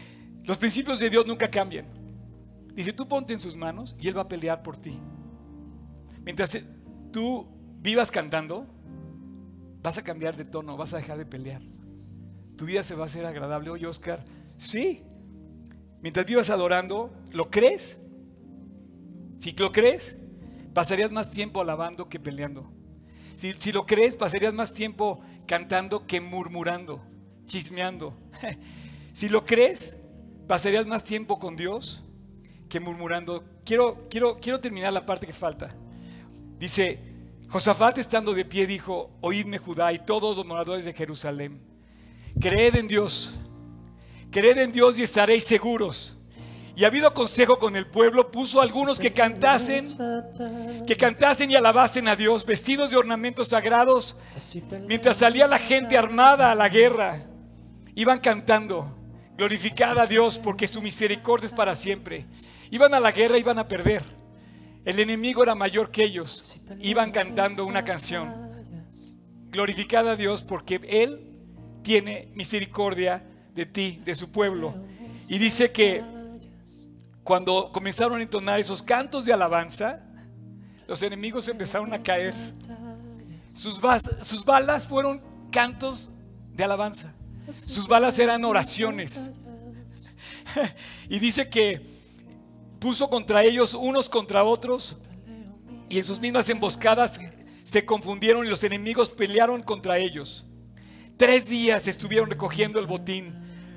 Los principios de Dios nunca cambian. Dice, tú ponte en sus manos y Él va a pelear por ti. Mientras eh, tú vivas cantando, vas a cambiar de tono, vas a dejar de pelear. Tu vida se va a hacer agradable. Oye, Oscar, sí. Mientras vivas adorando, ¿lo crees? Si lo crees, pasarías más tiempo alabando que peleando. Si, si lo crees, pasarías más tiempo cantando que murmurando, chismeando. Si lo crees, pasarías más tiempo con Dios que murmurando. Quiero, quiero, quiero terminar la parte que falta. Dice, Josafat estando de pie dijo, oídme Judá y todos los moradores de Jerusalén, creed en Dios, creed en Dios y estaréis seguros. Y habido consejo con el pueblo, puso algunos que cantasen, que cantasen y alabasen a Dios, vestidos de ornamentos sagrados, mientras salía la gente armada a la guerra. Iban cantando, glorificada a Dios porque su misericordia es para siempre. Iban a la guerra, iban a perder. El enemigo era mayor que ellos. Iban cantando una canción. Glorificada a Dios porque Él tiene misericordia de ti, de su pueblo. Y dice que cuando comenzaron a entonar esos cantos de alabanza, los enemigos empezaron a caer. Sus, sus balas fueron cantos de alabanza. Sus balas eran oraciones. y dice que puso contra ellos unos contra otros y en sus mismas emboscadas se confundieron y los enemigos pelearon contra ellos. Tres días estuvieron recogiendo el botín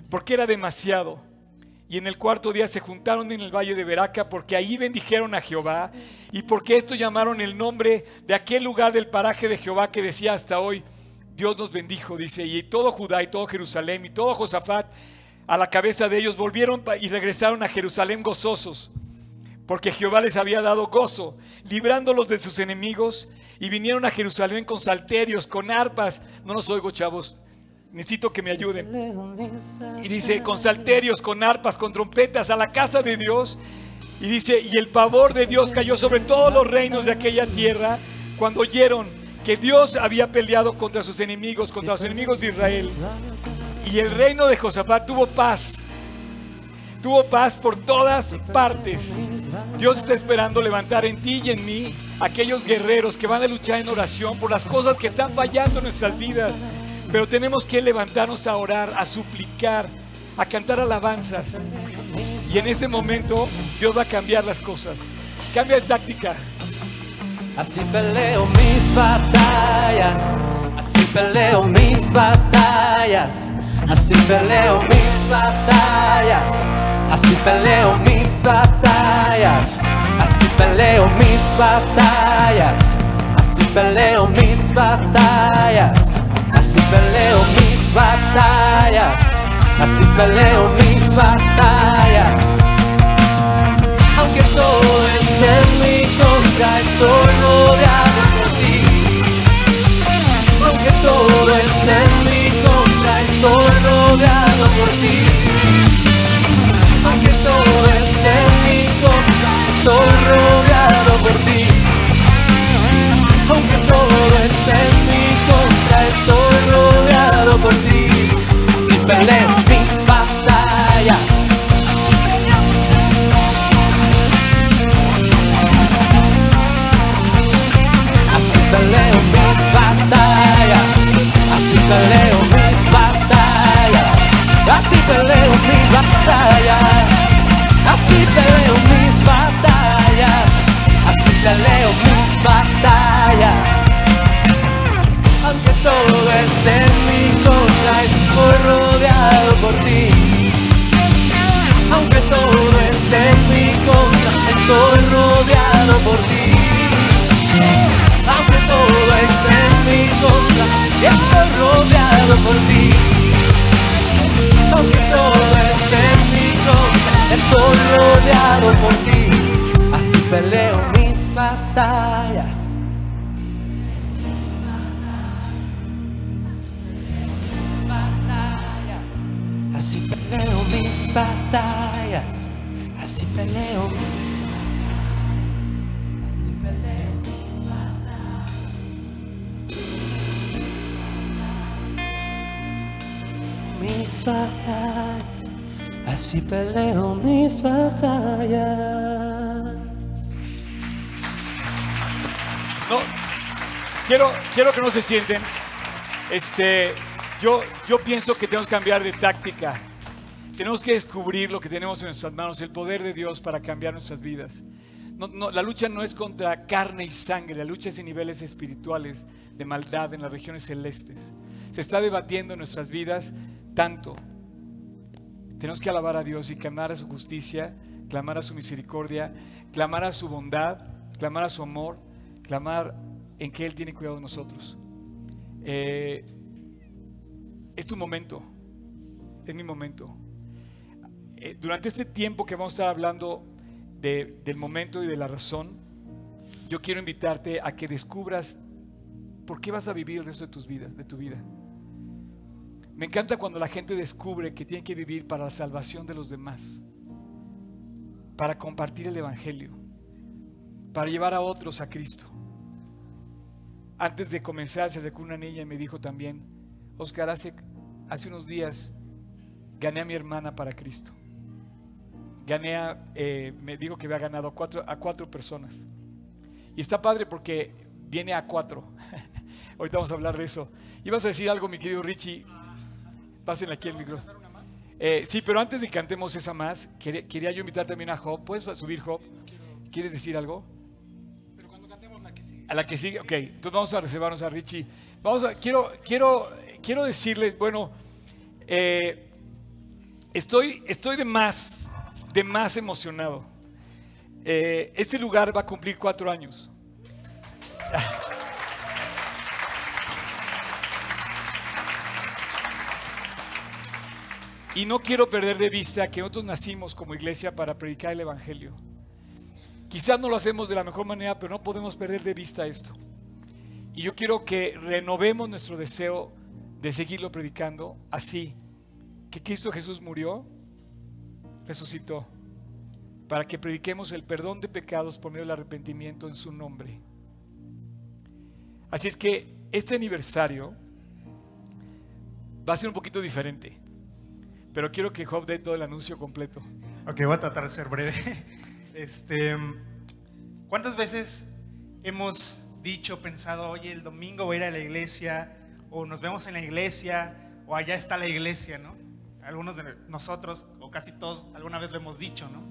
porque era demasiado. Y en el cuarto día se juntaron en el valle de Beraca porque ahí bendijeron a Jehová y porque esto llamaron el nombre de aquel lugar del paraje de Jehová que decía hasta hoy, Dios nos bendijo, dice, y todo Judá y todo Jerusalén y todo Josafat a la cabeza de ellos volvieron y regresaron a Jerusalén gozosos porque Jehová les había dado gozo, librándolos de sus enemigos, y vinieron a Jerusalén con salterios, con arpas. No los oigo, chavos. Necesito que me ayuden. Y dice, con salterios, con arpas, con trompetas, a la casa de Dios. Y dice, y el pavor de Dios cayó sobre todos los reinos de aquella tierra cuando oyeron que Dios había peleado contra sus enemigos, contra los enemigos de Israel. Y el reino de Josafat tuvo paz. Tuvo paz por todas partes. Dios está esperando levantar en ti y en mí aquellos guerreros que van a luchar en oración por las cosas que están fallando en nuestras vidas. Pero tenemos que levantarnos a orar, a suplicar, a cantar alabanzas. Y en ese momento Dios va a cambiar las cosas. Cambia de táctica. Así peleo mis batallas, así peleo mis batallas, así peleo mis batallas, así peleo mis batallas, así peleo mis batallas, así peleo mis batallas, así peleo mis batallas, así peleo mis batallas. Aunque todo esté en mi contra, estoy rodeado por ti. Aunque todo esté en mi contra, estoy rodeado por ti. Aunque todo esté en mi contra, estoy rodeado por ti. Aunque todo esté en mi contra, estoy rodeado por ti. Si peleo mis peleo mis batallas, así peleo mis batallas, así peleo mis batallas. Aunque todo esté en mi contra, estoy rodeado por ti. Aunque todo esté en mi contra, estoy rodeado por ti. Aunque todo esté en mi contra, estoy rodeado por ti. Aunque todo esté en estoy rodeado por ti. Así peleo mis batallas. batallas. Así peleo mis batallas. Así peleo. Así Mis batallas. Así peleo mis batallas. No, quiero, quiero que no se sienten. Este, yo, yo pienso que tenemos que cambiar de táctica. Tenemos que descubrir lo que tenemos en nuestras manos, el poder de Dios para cambiar nuestras vidas. No, no, la lucha no es contra carne y sangre, la lucha es en niveles espirituales de maldad en las regiones celestes. Se está debatiendo en nuestras vidas tanto. Tenemos que alabar a Dios y clamar a su justicia, clamar a su misericordia, clamar a su bondad, clamar a su amor, clamar en que Él tiene cuidado de nosotros. Eh, es tu momento, es mi momento. Eh, durante este tiempo que vamos a estar hablando de- del momento y de la razón, yo quiero invitarte a que descubras por qué vas a vivir el resto de, tus vidas, de tu vida. Me encanta cuando la gente descubre que tiene que vivir para la salvación de los demás, para compartir el Evangelio, para llevar a otros a Cristo. Antes de comenzar se acercó una niña y me dijo también, Oscar, hace, hace unos días gané a mi hermana para Cristo. Gané a, eh, me dijo que había ganado a cuatro, a cuatro personas. Y está padre porque viene a cuatro. Ahorita vamos a hablar de eso. ¿Ibas a decir algo, mi querido Richie? Pásenle aquí el micro. Eh, sí, pero antes de que cantemos esa más, quería, quería yo invitar también a Job. ¿Puedes subir Job? ¿Quieres decir algo? Pero cuando cantemos la que sigue. A la que sigue, ok. Entonces vamos a reservarnos a Richie. Vamos a, quiero, quiero, quiero decirles, bueno, eh, estoy, estoy de más, de más emocionado. Eh, este lugar va a cumplir cuatro años. Y no quiero perder de vista que nosotros nacimos como iglesia para predicar el Evangelio. Quizás no lo hacemos de la mejor manera, pero no podemos perder de vista esto. Y yo quiero que renovemos nuestro deseo de seguirlo predicando así, que Cristo Jesús murió, resucitó, para que prediquemos el perdón de pecados por medio del arrepentimiento en su nombre. Así es que este aniversario va a ser un poquito diferente, pero quiero que Job dé todo el anuncio completo. Ok, voy a tratar de ser breve. Este, ¿Cuántas veces hemos dicho, pensado, oye, el domingo voy a ir a la iglesia, o nos vemos en la iglesia, o allá está la iglesia, ¿no? Algunos de nosotros, o casi todos, alguna vez lo hemos dicho, ¿no?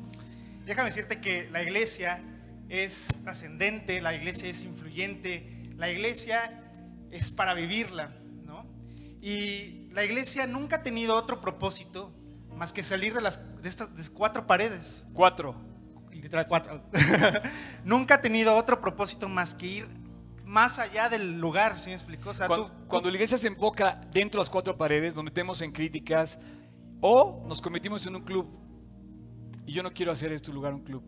Déjame decirte que la iglesia es trascendente, la iglesia es influyente, la iglesia es para vivirla. Y la iglesia nunca ha tenido otro propósito más que salir de, las, de estas de cuatro paredes. Cuatro. Literal, cuatro. nunca ha tenido otro propósito más que ir más allá del lugar, ¿sí me explicó? O sea, Cuando, tú- cuando la iglesia se enfoca dentro de las cuatro paredes, nos metemos en críticas o nos convertimos en un club. Y yo no quiero hacer este lugar un club.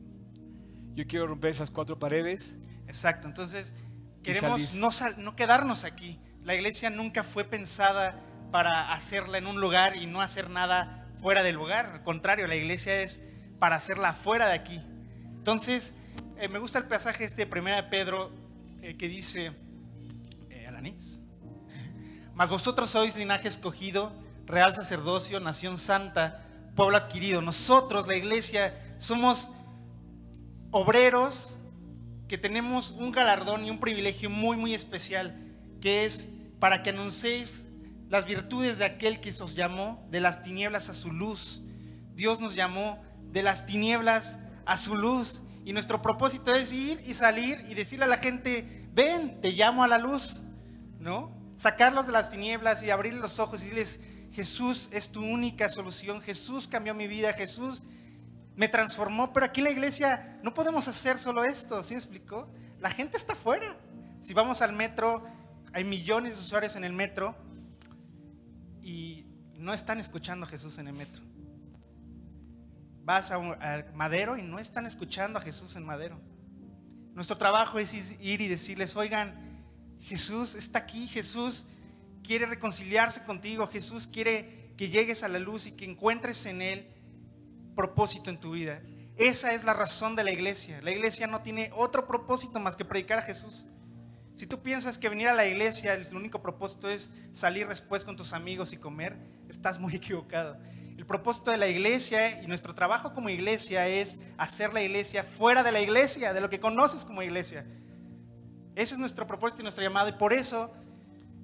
Yo quiero romper esas cuatro paredes. Exacto, entonces queremos no, no quedarnos aquí. La iglesia nunca fue pensada para hacerla en un lugar y no hacer nada fuera del lugar. Al contrario, la iglesia es para hacerla fuera de aquí. Entonces, eh, me gusta el pasaje este de Primera de Pedro eh, que dice, eh, Alanis, mas vosotros sois linaje escogido, real sacerdocio, nación santa, pueblo adquirido. Nosotros, la iglesia, somos obreros que tenemos un galardón y un privilegio muy, muy especial, que es para que anunciéis las virtudes de aquel que os llamó de las tinieblas a su luz. Dios nos llamó de las tinieblas a su luz. Y nuestro propósito es ir y salir y decirle a la gente, ven, te llamo a la luz, ¿no? Sacarlos de las tinieblas y abrir los ojos y decirles, Jesús es tu única solución, Jesús cambió mi vida, Jesús me transformó, pero aquí en la iglesia no podemos hacer solo esto, ¿sí me explicó? La gente está afuera. Si vamos al metro, hay millones de usuarios en el metro y no están escuchando a Jesús en el metro. Vas a, a Madero y no están escuchando a Jesús en Madero. Nuestro trabajo es ir y decirles, oigan, Jesús está aquí, Jesús quiere reconciliarse contigo, Jesús quiere que llegues a la luz y que encuentres en Él propósito en tu vida. Esa es la razón de la iglesia. La iglesia no tiene otro propósito más que predicar a Jesús. Si tú piensas que venir a la iglesia, el único propósito es salir después con tus amigos y comer, estás muy equivocado. El propósito de la iglesia y nuestro trabajo como iglesia es hacer la iglesia fuera de la iglesia, de lo que conoces como iglesia. Ese es nuestro propósito y nuestro llamado y por eso,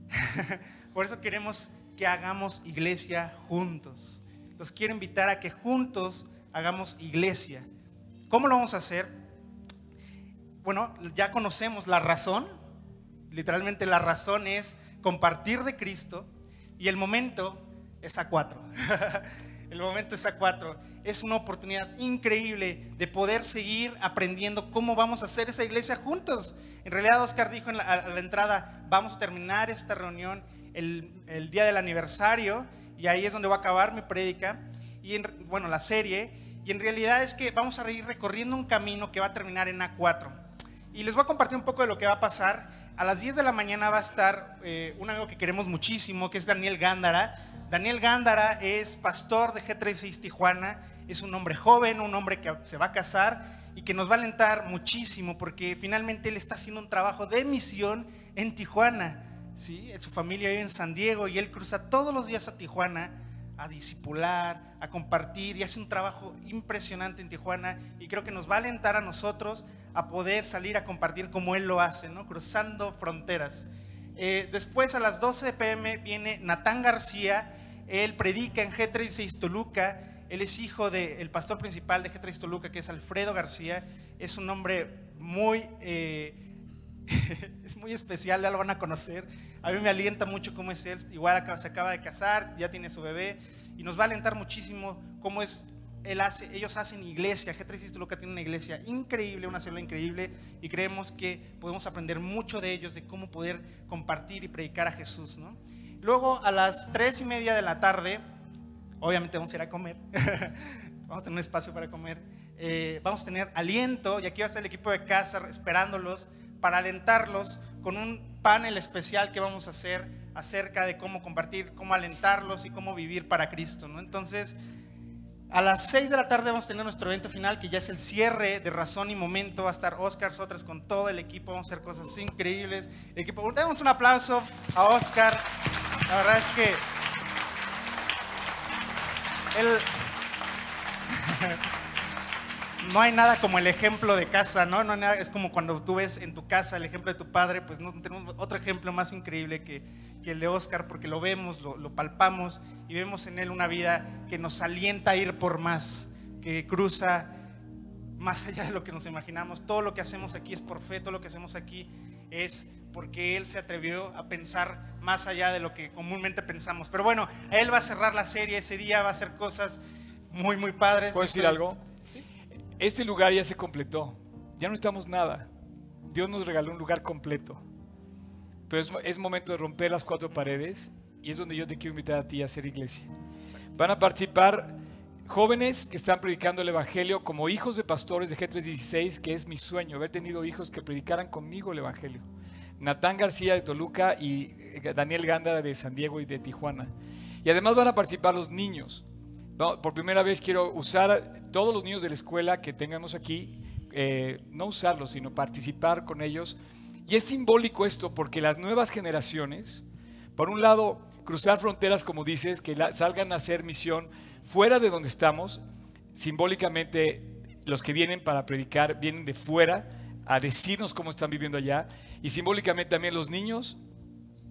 por eso queremos que hagamos iglesia juntos. Los quiero invitar a que juntos hagamos iglesia. ¿Cómo lo vamos a hacer? Bueno, ya conocemos la razón. Literalmente la razón es compartir de Cristo y el momento es a cuatro. el momento es a cuatro. Es una oportunidad increíble de poder seguir aprendiendo cómo vamos a hacer esa iglesia juntos. En realidad, Oscar dijo en la, a la entrada, vamos a terminar esta reunión el, día del aniversario y ahí es donde va a acabar mi prédica y en, bueno, la serie. Y en realidad es que vamos a ir recorriendo un camino que va a terminar en A4. Y les voy a compartir un poco de lo que va a pasar. A las 10 de la mañana va a estar eh, un amigo que queremos muchísimo, que es Daniel Gándara Daniel Gándara es pastor de G36 Tijuana, es un hombre joven, un hombre que se va a casar y que nos va a alentar muchísimo porque finalmente él está haciendo un trabajo de misión en Tijuana. ¿sí? Su familia vive en San Diego y él cruza todos los días a Tijuana a discipular, a compartir y hace un trabajo impresionante en Tijuana y creo que nos va a alentar a nosotros a poder salir a compartir como él lo hace, ¿no? cruzando fronteras. Eh, después a las 12 pm viene Natán García, él predica en G36 Toluca. Él es hijo del pastor principal de G36 Toluca, que es Alfredo García. Es un hombre muy, eh, es muy especial, ya lo van a conocer. A mí me alienta mucho cómo es él. Igual se acaba de casar, ya tiene su bebé. Y nos va a alentar muchísimo cómo es él hace, ellos hacen iglesia, G36 Toluca tiene una iglesia increíble, una célula increíble y creemos que podemos aprender mucho de ellos, de cómo poder compartir y predicar a Jesús. ¿no? Luego a las tres y media de la tarde, obviamente vamos a ir a comer, vamos a tener un espacio para comer, eh, vamos a tener aliento y aquí va a estar el equipo de casa esperándolos para alentarlos con un panel especial que vamos a hacer acerca de cómo compartir, cómo alentarlos y cómo vivir para Cristo. ¿no? Entonces, a las 6 de la tarde vamos a tener nuestro evento final, que ya es el cierre de Razón y Momento. Va a estar Oscar Sotras con todo el equipo. Vamos a hacer cosas increíbles. El equipo, damos un aplauso a Oscar. La verdad es que él, no hay nada como el ejemplo de casa, ¿no? no es como cuando tú ves en tu casa el ejemplo de tu padre, pues no tenemos otro ejemplo más increíble que, que el de Oscar, porque lo vemos, lo, lo, palpamos y vemos en él una vida que nos alienta a ir por más, que cruza más allá de lo que nos imaginamos. Todo lo que hacemos aquí es por fe, todo lo que hacemos aquí es porque él se atrevió a pensar más allá de lo que comúnmente pensamos. Pero bueno, él va a cerrar la serie ese día, va a hacer cosas muy, muy padres. ¿Puedo decir algo? Este lugar ya se completó, ya no necesitamos nada. Dios nos regaló un lugar completo. Pero es, es, momento de romper las cuatro paredes y es donde yo te quiero invitar a ti a hacer iglesia. Exacto. Van a participar jóvenes que están predicando el Evangelio como hijos de pastores de G316, que es mi sueño, haber tenido hijos que predicaran conmigo el Evangelio. Natán García de Toluca y eh, Daniel Gándara de San Diego y de Tijuana. Y además van a participar los niños. Por primera vez quiero usar todos los niños de la escuela que tengamos aquí, eh, no usarlos, sino participar con ellos. Y es simbólico esto porque las nuevas generaciones, por un lado, cruzar fronteras, como dices, que la, salgan a hacer misión fuera de donde estamos, simbólicamente los que vienen para predicar vienen de fuera a decirnos cómo están viviendo allá. Y simbólicamente también los niños,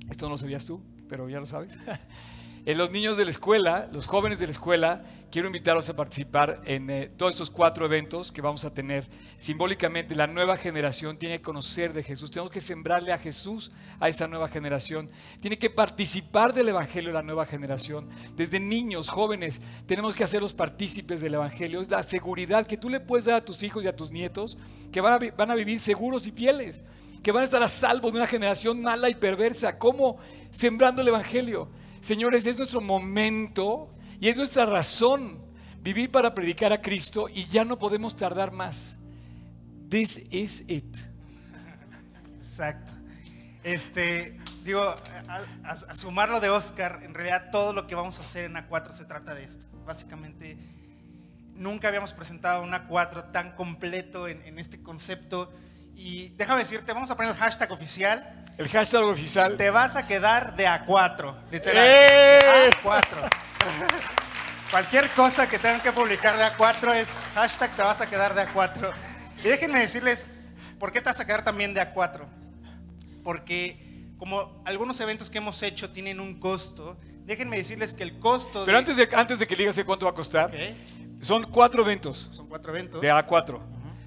esto no lo sabías tú, pero ya lo sabes, En los niños de la escuela, los jóvenes de la escuela, quiero invitarlos a participar en eh, todos estos cuatro eventos que vamos a tener. Simbólicamente, la nueva generación tiene que conocer de Jesús. Tenemos que sembrarle a Jesús a esta nueva generación. Tiene que participar del Evangelio la nueva generación. Desde niños, jóvenes, tenemos que hacerlos partícipes del Evangelio. Es la seguridad que tú le puedes dar a tus hijos y a tus nietos, que van a, van a vivir seguros y fieles, que van a estar a salvo de una generación mala y perversa. ¿Cómo? Sembrando el Evangelio. Señores, es nuestro momento y es nuestra razón vivir para predicar a Cristo y ya no podemos tardar más. This is it. Exacto. Este, digo, a, a- a sumar lo de Oscar, en realidad todo lo que vamos a hacer en A4 se trata de esto. Básicamente, nunca habíamos presentado un A4 tan completo en, en este concepto. Y déjame decirte, vamos a poner el hashtag oficial. El hashtag oficial. Te vas a quedar de A4, literal. ¡Eh! A4. Cualquier cosa que tengan que publicar de A4 es hashtag te vas a quedar de A4. Y déjenme decirles, ¿por qué te vas a quedar también de A4? Porque como algunos eventos que hemos hecho tienen un costo, déjenme decirles que el costo Pero de... antes de, antes de que digas cuánto va a costar, son cuatro eventos Son cuatro eventos. de A4.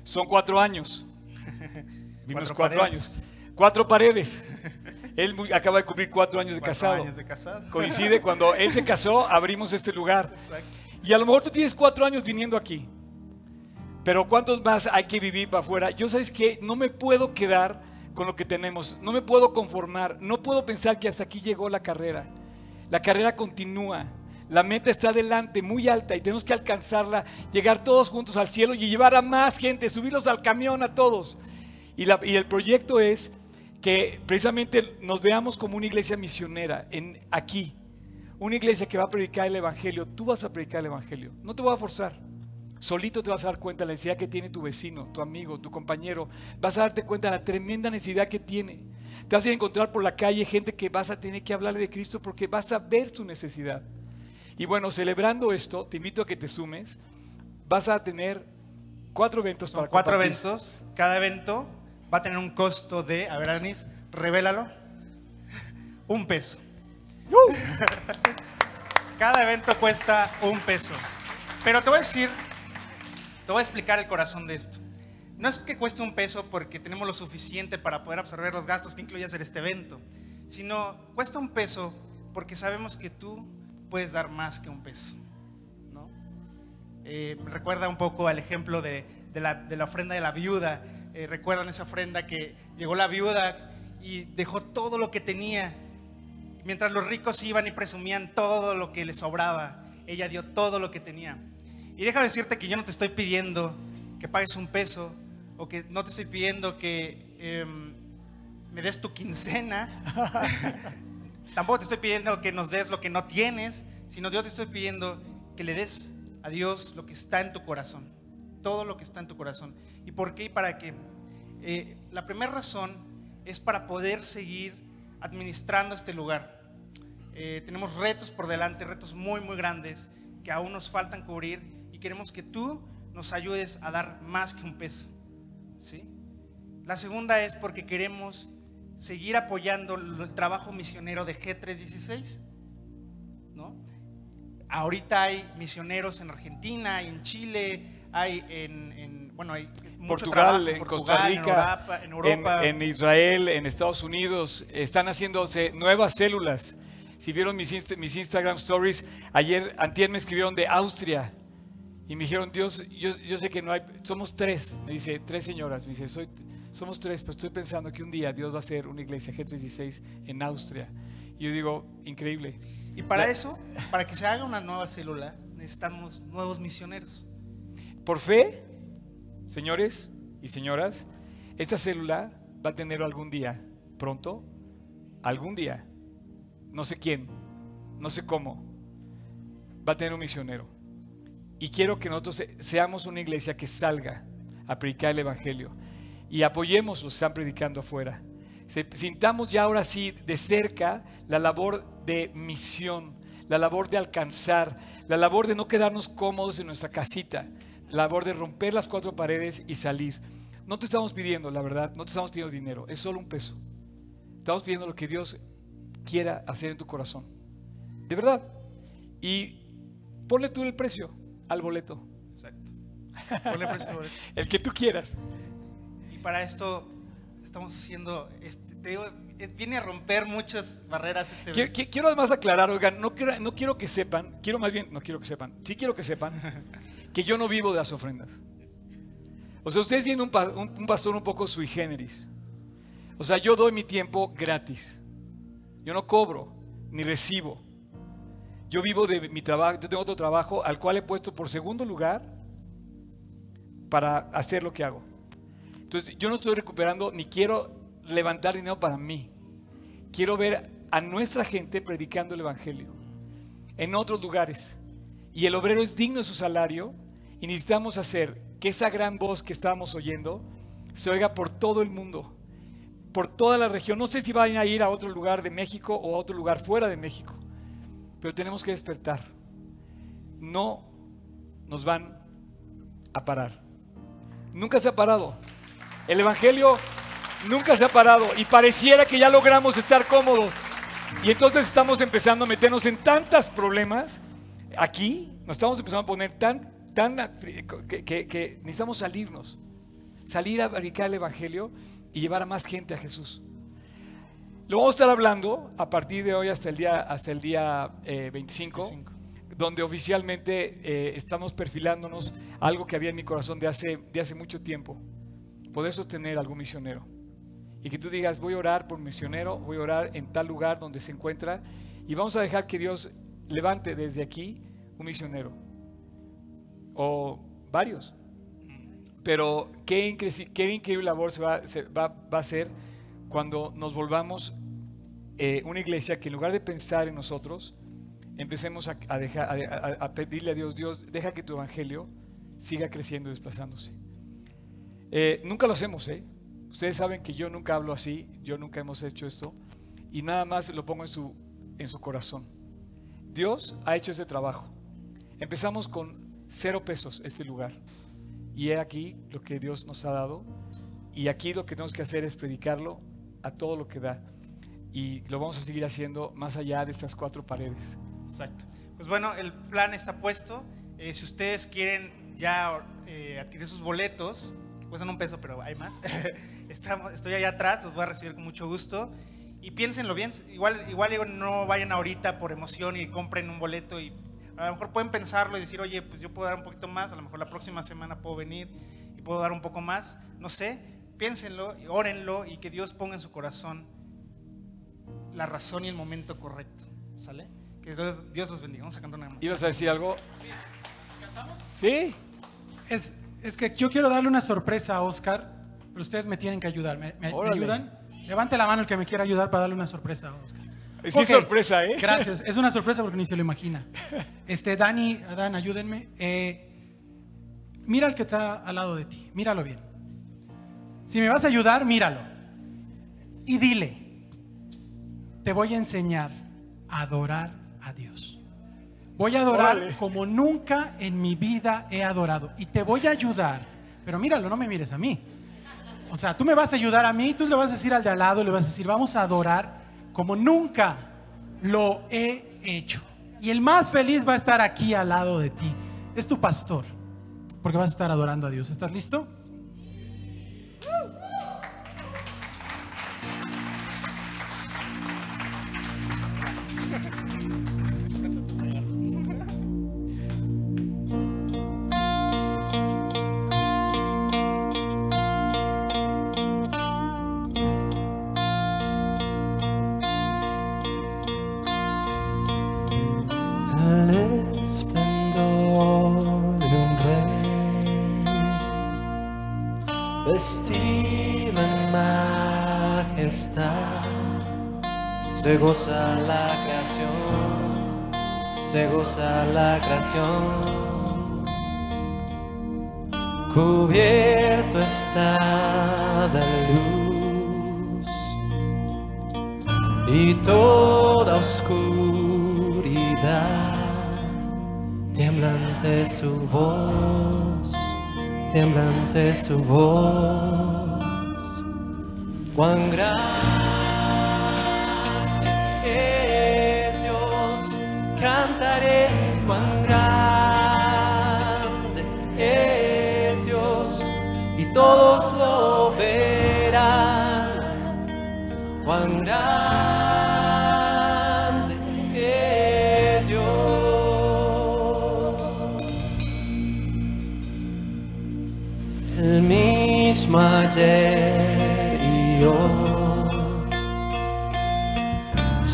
Son cuatro años. Vimos Cuatro años. Cuatro paredes. Él muy- acaba de cumplir cuatro años de Cuatro casado. años de casado. Coincide cuando él se casó, abrimos este lugar. Exacto. Y a lo mejor tú tienes cuatro años viniendo aquí. Pero ¿cuántos más hay que vivir para afuera? Yo sabes que no me puedo quedar con lo que tenemos. No me puedo conformar. No puedo pensar que hasta aquí llegó la carrera. La carrera continúa. La meta está adelante, muy alta, y tenemos que alcanzarla, llegar todos juntos al cielo y llevar a más gente, subirlos al camión a todos. Y, el proyecto es que precisamente nos veamos como una iglesia misionera en, aquí. Una iglesia que va a predicar el Evangelio. Tú vas a predicar el Evangelio. No te voy a forzar. Solito te vas a dar cuenta de la necesidad que tiene tu vecino, tu amigo, tu compañero. Vas a darte cuenta de la tremenda necesidad que tiene. Te vas a encontrar por la calle gente que vas a tener que hablarle de Cristo porque vas a ver su necesidad. Y bueno, celebrando esto, te invito a que te sumes. Vas a tener cuatro eventos para cuatro compartir. eventos. Cada evento va a tener un costo de, a ver, Anis, revélalo, un peso. Cada evento cuesta un peso. Pero te voy a decir, te voy a explicar el corazón de esto. No es que cueste un peso porque tenemos lo suficiente para poder absorber los gastos que incluye hacer este evento, sino cuesta un peso porque sabemos que tú puedes dar más que un peso. ¿no? Eh, me recuerda un poco al ejemplo de, de la, de la ofrenda de la viuda. Eh, Recuerdan esa ofrenda que llegó la viuda y dejó todo lo que tenía. Mientras los ricos iban y presumían todo lo que les sobraba, ella dio todo lo que tenía. Y déjame decirte que yo no te estoy pidiendo que pagues un peso o que no te estoy pidiendo que em, me des tu quincena. Tampoco te estoy pidiendo que nos des lo que no tienes, sino yo te estoy pidiendo que le des a Dios lo que está en tu corazón, todo lo que está en tu corazón. ¿Y por qué y para qué? Eh, la primera razón es para poder seguir administrando este lugar. Eh, tenemos retos por delante, retos muy, muy grandes que aún nos faltan cubrir y queremos que tú nos ayudes a dar más que un peso. ¿sí? La segunda es porque queremos seguir apoyando el trabajo misionero de G316. ¿no? Ahorita hay misioneros en Argentina, en Chile, hay en, en- bueno, hay mucho Portugal, trabajo en Costa Portugal, Rica, en Europa, en Europa. en Israel, en Estados Unidos, están haciéndose nuevas células. Si vieron mis, Insta- mis Instagram stories, ayer, antier me escribieron de Austria y me dijeron, Dios, yo, yo sé que no hay, somos tres, me dice, tres señoras, me dice, Soy, somos tres, pero estoy pensando que un día Dios va a hacer una iglesia G316 en Austria. Y yo digo, increíble. Y para La- eso, para que se haga una nueva célula, necesitamos nuevos misioneros. Por fe, señores y señoras, esta célula va a tener algún día, pronto, algún día, no sé quién, no sé cómo, va a tener un misionero. Y quiero que nosotros se- seamos una iglesia que salga a predicar el Evangelio y apoyemos los que están predicando afuera. Sintamos ya ahora sí de cerca la labor de misión, la labor de alcanzar, la labor de no quedarnos cómodos en nuestra casita, la labor de romper las cuatro paredes y salir. No te estamos pidiendo, la verdad, no te estamos pidiendo dinero, es solo un peso. Estamos pidiendo lo que Dios quiera hacer en tu corazón. De verdad. Y ponle tú el precio al boleto. Exacto. Ponle precio al boleto. El que tú quieras. Para esto estamos haciendo, este, te digo, viene a romper muchas barreras este Quiero, qui- quiero además aclarar, oigan, no quiero, no quiero que sepan, quiero más bien, no quiero que sepan, sí quiero que sepan que yo no vivo de las ofrendas. O sea, ustedes tienen un, un- un pastor un poco sui generis. O sea, yo doy mi tiempo gratis. Yo no cobro ni recibo. Yo vivo de mi trabajo, yo tengo otro trabajo al cual he puesto por segundo lugar para hacer lo que hago. Entonces, yo no estoy recuperando ni quiero levantar dinero para mí. Quiero ver a nuestra gente predicando el Evangelio en otros lugares. Y el obrero es digno de su salario y necesitamos hacer que esa gran voz que estábamos oyendo se oiga por todo el mundo, por toda la región. No sé si vayan a ir a otro lugar de México o a otro lugar fuera de México, pero tenemos que despertar. No nos van a parar. Nunca se ha parado. El Evangelio nunca se ha parado y pareciera que ya logramos estar cómodos. Y entonces estamos empezando a meternos en tantos problemas aquí, nos estamos empezando a poner tan, tan que, que- que necesitamos salirnos, salir a predicar el Evangelio y llevar a más gente a Jesús. Lo vamos a estar hablando a partir de hoy hasta el día, hasta el día eh, 25, 25. donde oficialmente eh, estamos perfilándonos algo que había en mi corazón de hace, de hace mucho tiempo, poder sostener algún misionero. Y que tú digas, voy a orar por misionero, voy a orar en tal lugar donde se encuentra, y vamos a dejar que Dios levante desde aquí un misionero, o varios. Pero qué, incre- qué increíble labor se va, a hacer cuando nos volvamos eh, una iglesia que en lugar de pensar en nosotros, empecemos a, a a- a- a pedirle a Dios, Dios, deja que tu evangelio siga creciendo y desplazándose. Eh, nunca lo hacemos, ¿eh? Ustedes saben que yo nunca hablo así, yo nunca hemos hecho esto, y nada más lo pongo en su, en su corazón. Dios ha hecho ese trabajo. Empezamos con cero pesos este lugar. Y he aquí lo que Dios nos ha dado. Y aquí lo que tenemos que hacer es predicarlo a todo lo que da. Y lo vamos a seguir haciendo más allá de estas cuatro paredes. Exacto. Pues bueno, el plan está puesto. Eh, si ustedes quieren ya eh, adquirir sus boletos, cuestan un peso, pero hay más, estamos, estoy allá atrás, los voy a recibir con mucho gusto. Y piénsenlo bien, igual, igual no vayan ahorita por emoción y compren un boleto y a lo mejor pueden pensarlo y decir, oye, pues yo puedo dar un poquito más, a lo mejor la próxima semana puedo venir y puedo dar un poco más, no sé, piénsenlo, y órenlo y que Dios ponga en su corazón la razón y el momento correcto, ¿sale? Que Dios los bendiga. Vamos a cantar una. ¿Ibas a decir algo? ¿Sí? Es, es que yo quiero darle una sorpresa a Oscar, pero ustedes me tienen que ayudar. ¿Me, me- me Órale. ayudan? Levante la mano el que me quiera ayudar para darle una sorpresa a Oscar. Sí, Ok. sorpresa, ¿eh? Gracias. Es una sorpresa porque ni se lo imagina. Este, Dani, Adán, ayúdenme. Eh, mira al que está al lado de ti. Míralo bien. Si me vas a ayudar, míralo. Y dile, te voy a enseñar a adorar a Dios. Voy a adorar Órale. como nunca en mi vida he adorado. Y te voy a ayudar. Pero míralo, no me mires a mí. O sea, tú me vas a ayudar a mí, tú le vas a decir al de al lado, le vas a decir, vamos a adorar como nunca lo he hecho. Y el más feliz va a estar aquí al lado de ti. Es tu pastor, porque vas a estar adorando a Dios. ¿Estás listo? La creación. Cubierto está de luz y toda oscuridad temblante su voz, temblante su voz. Cuán grande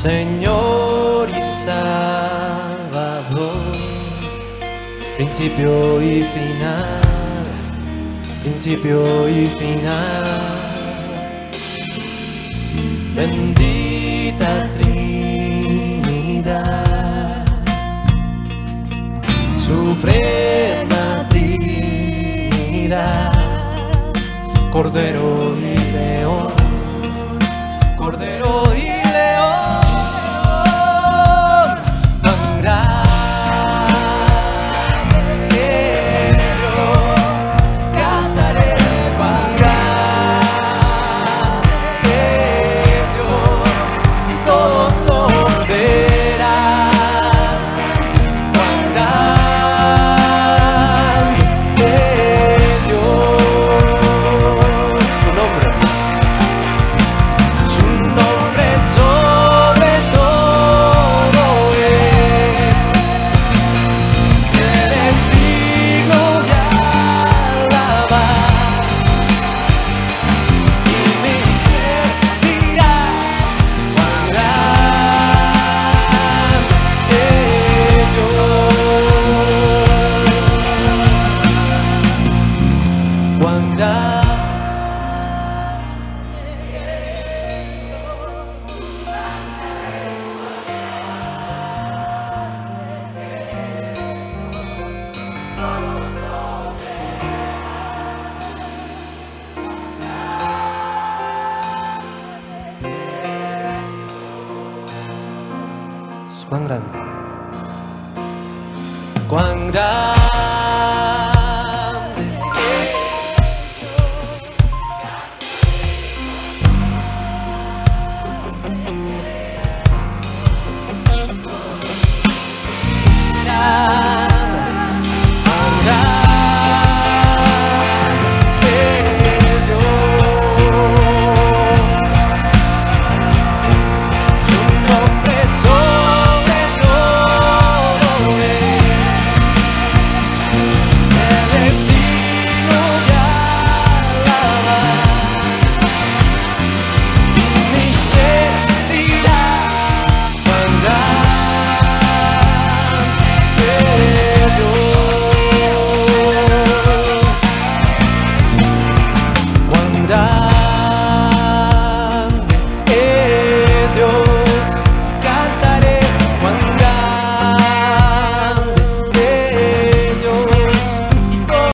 Señor y Salvador, principio y final, principio y final. Bendita Trinidad, Suprema. Cordero.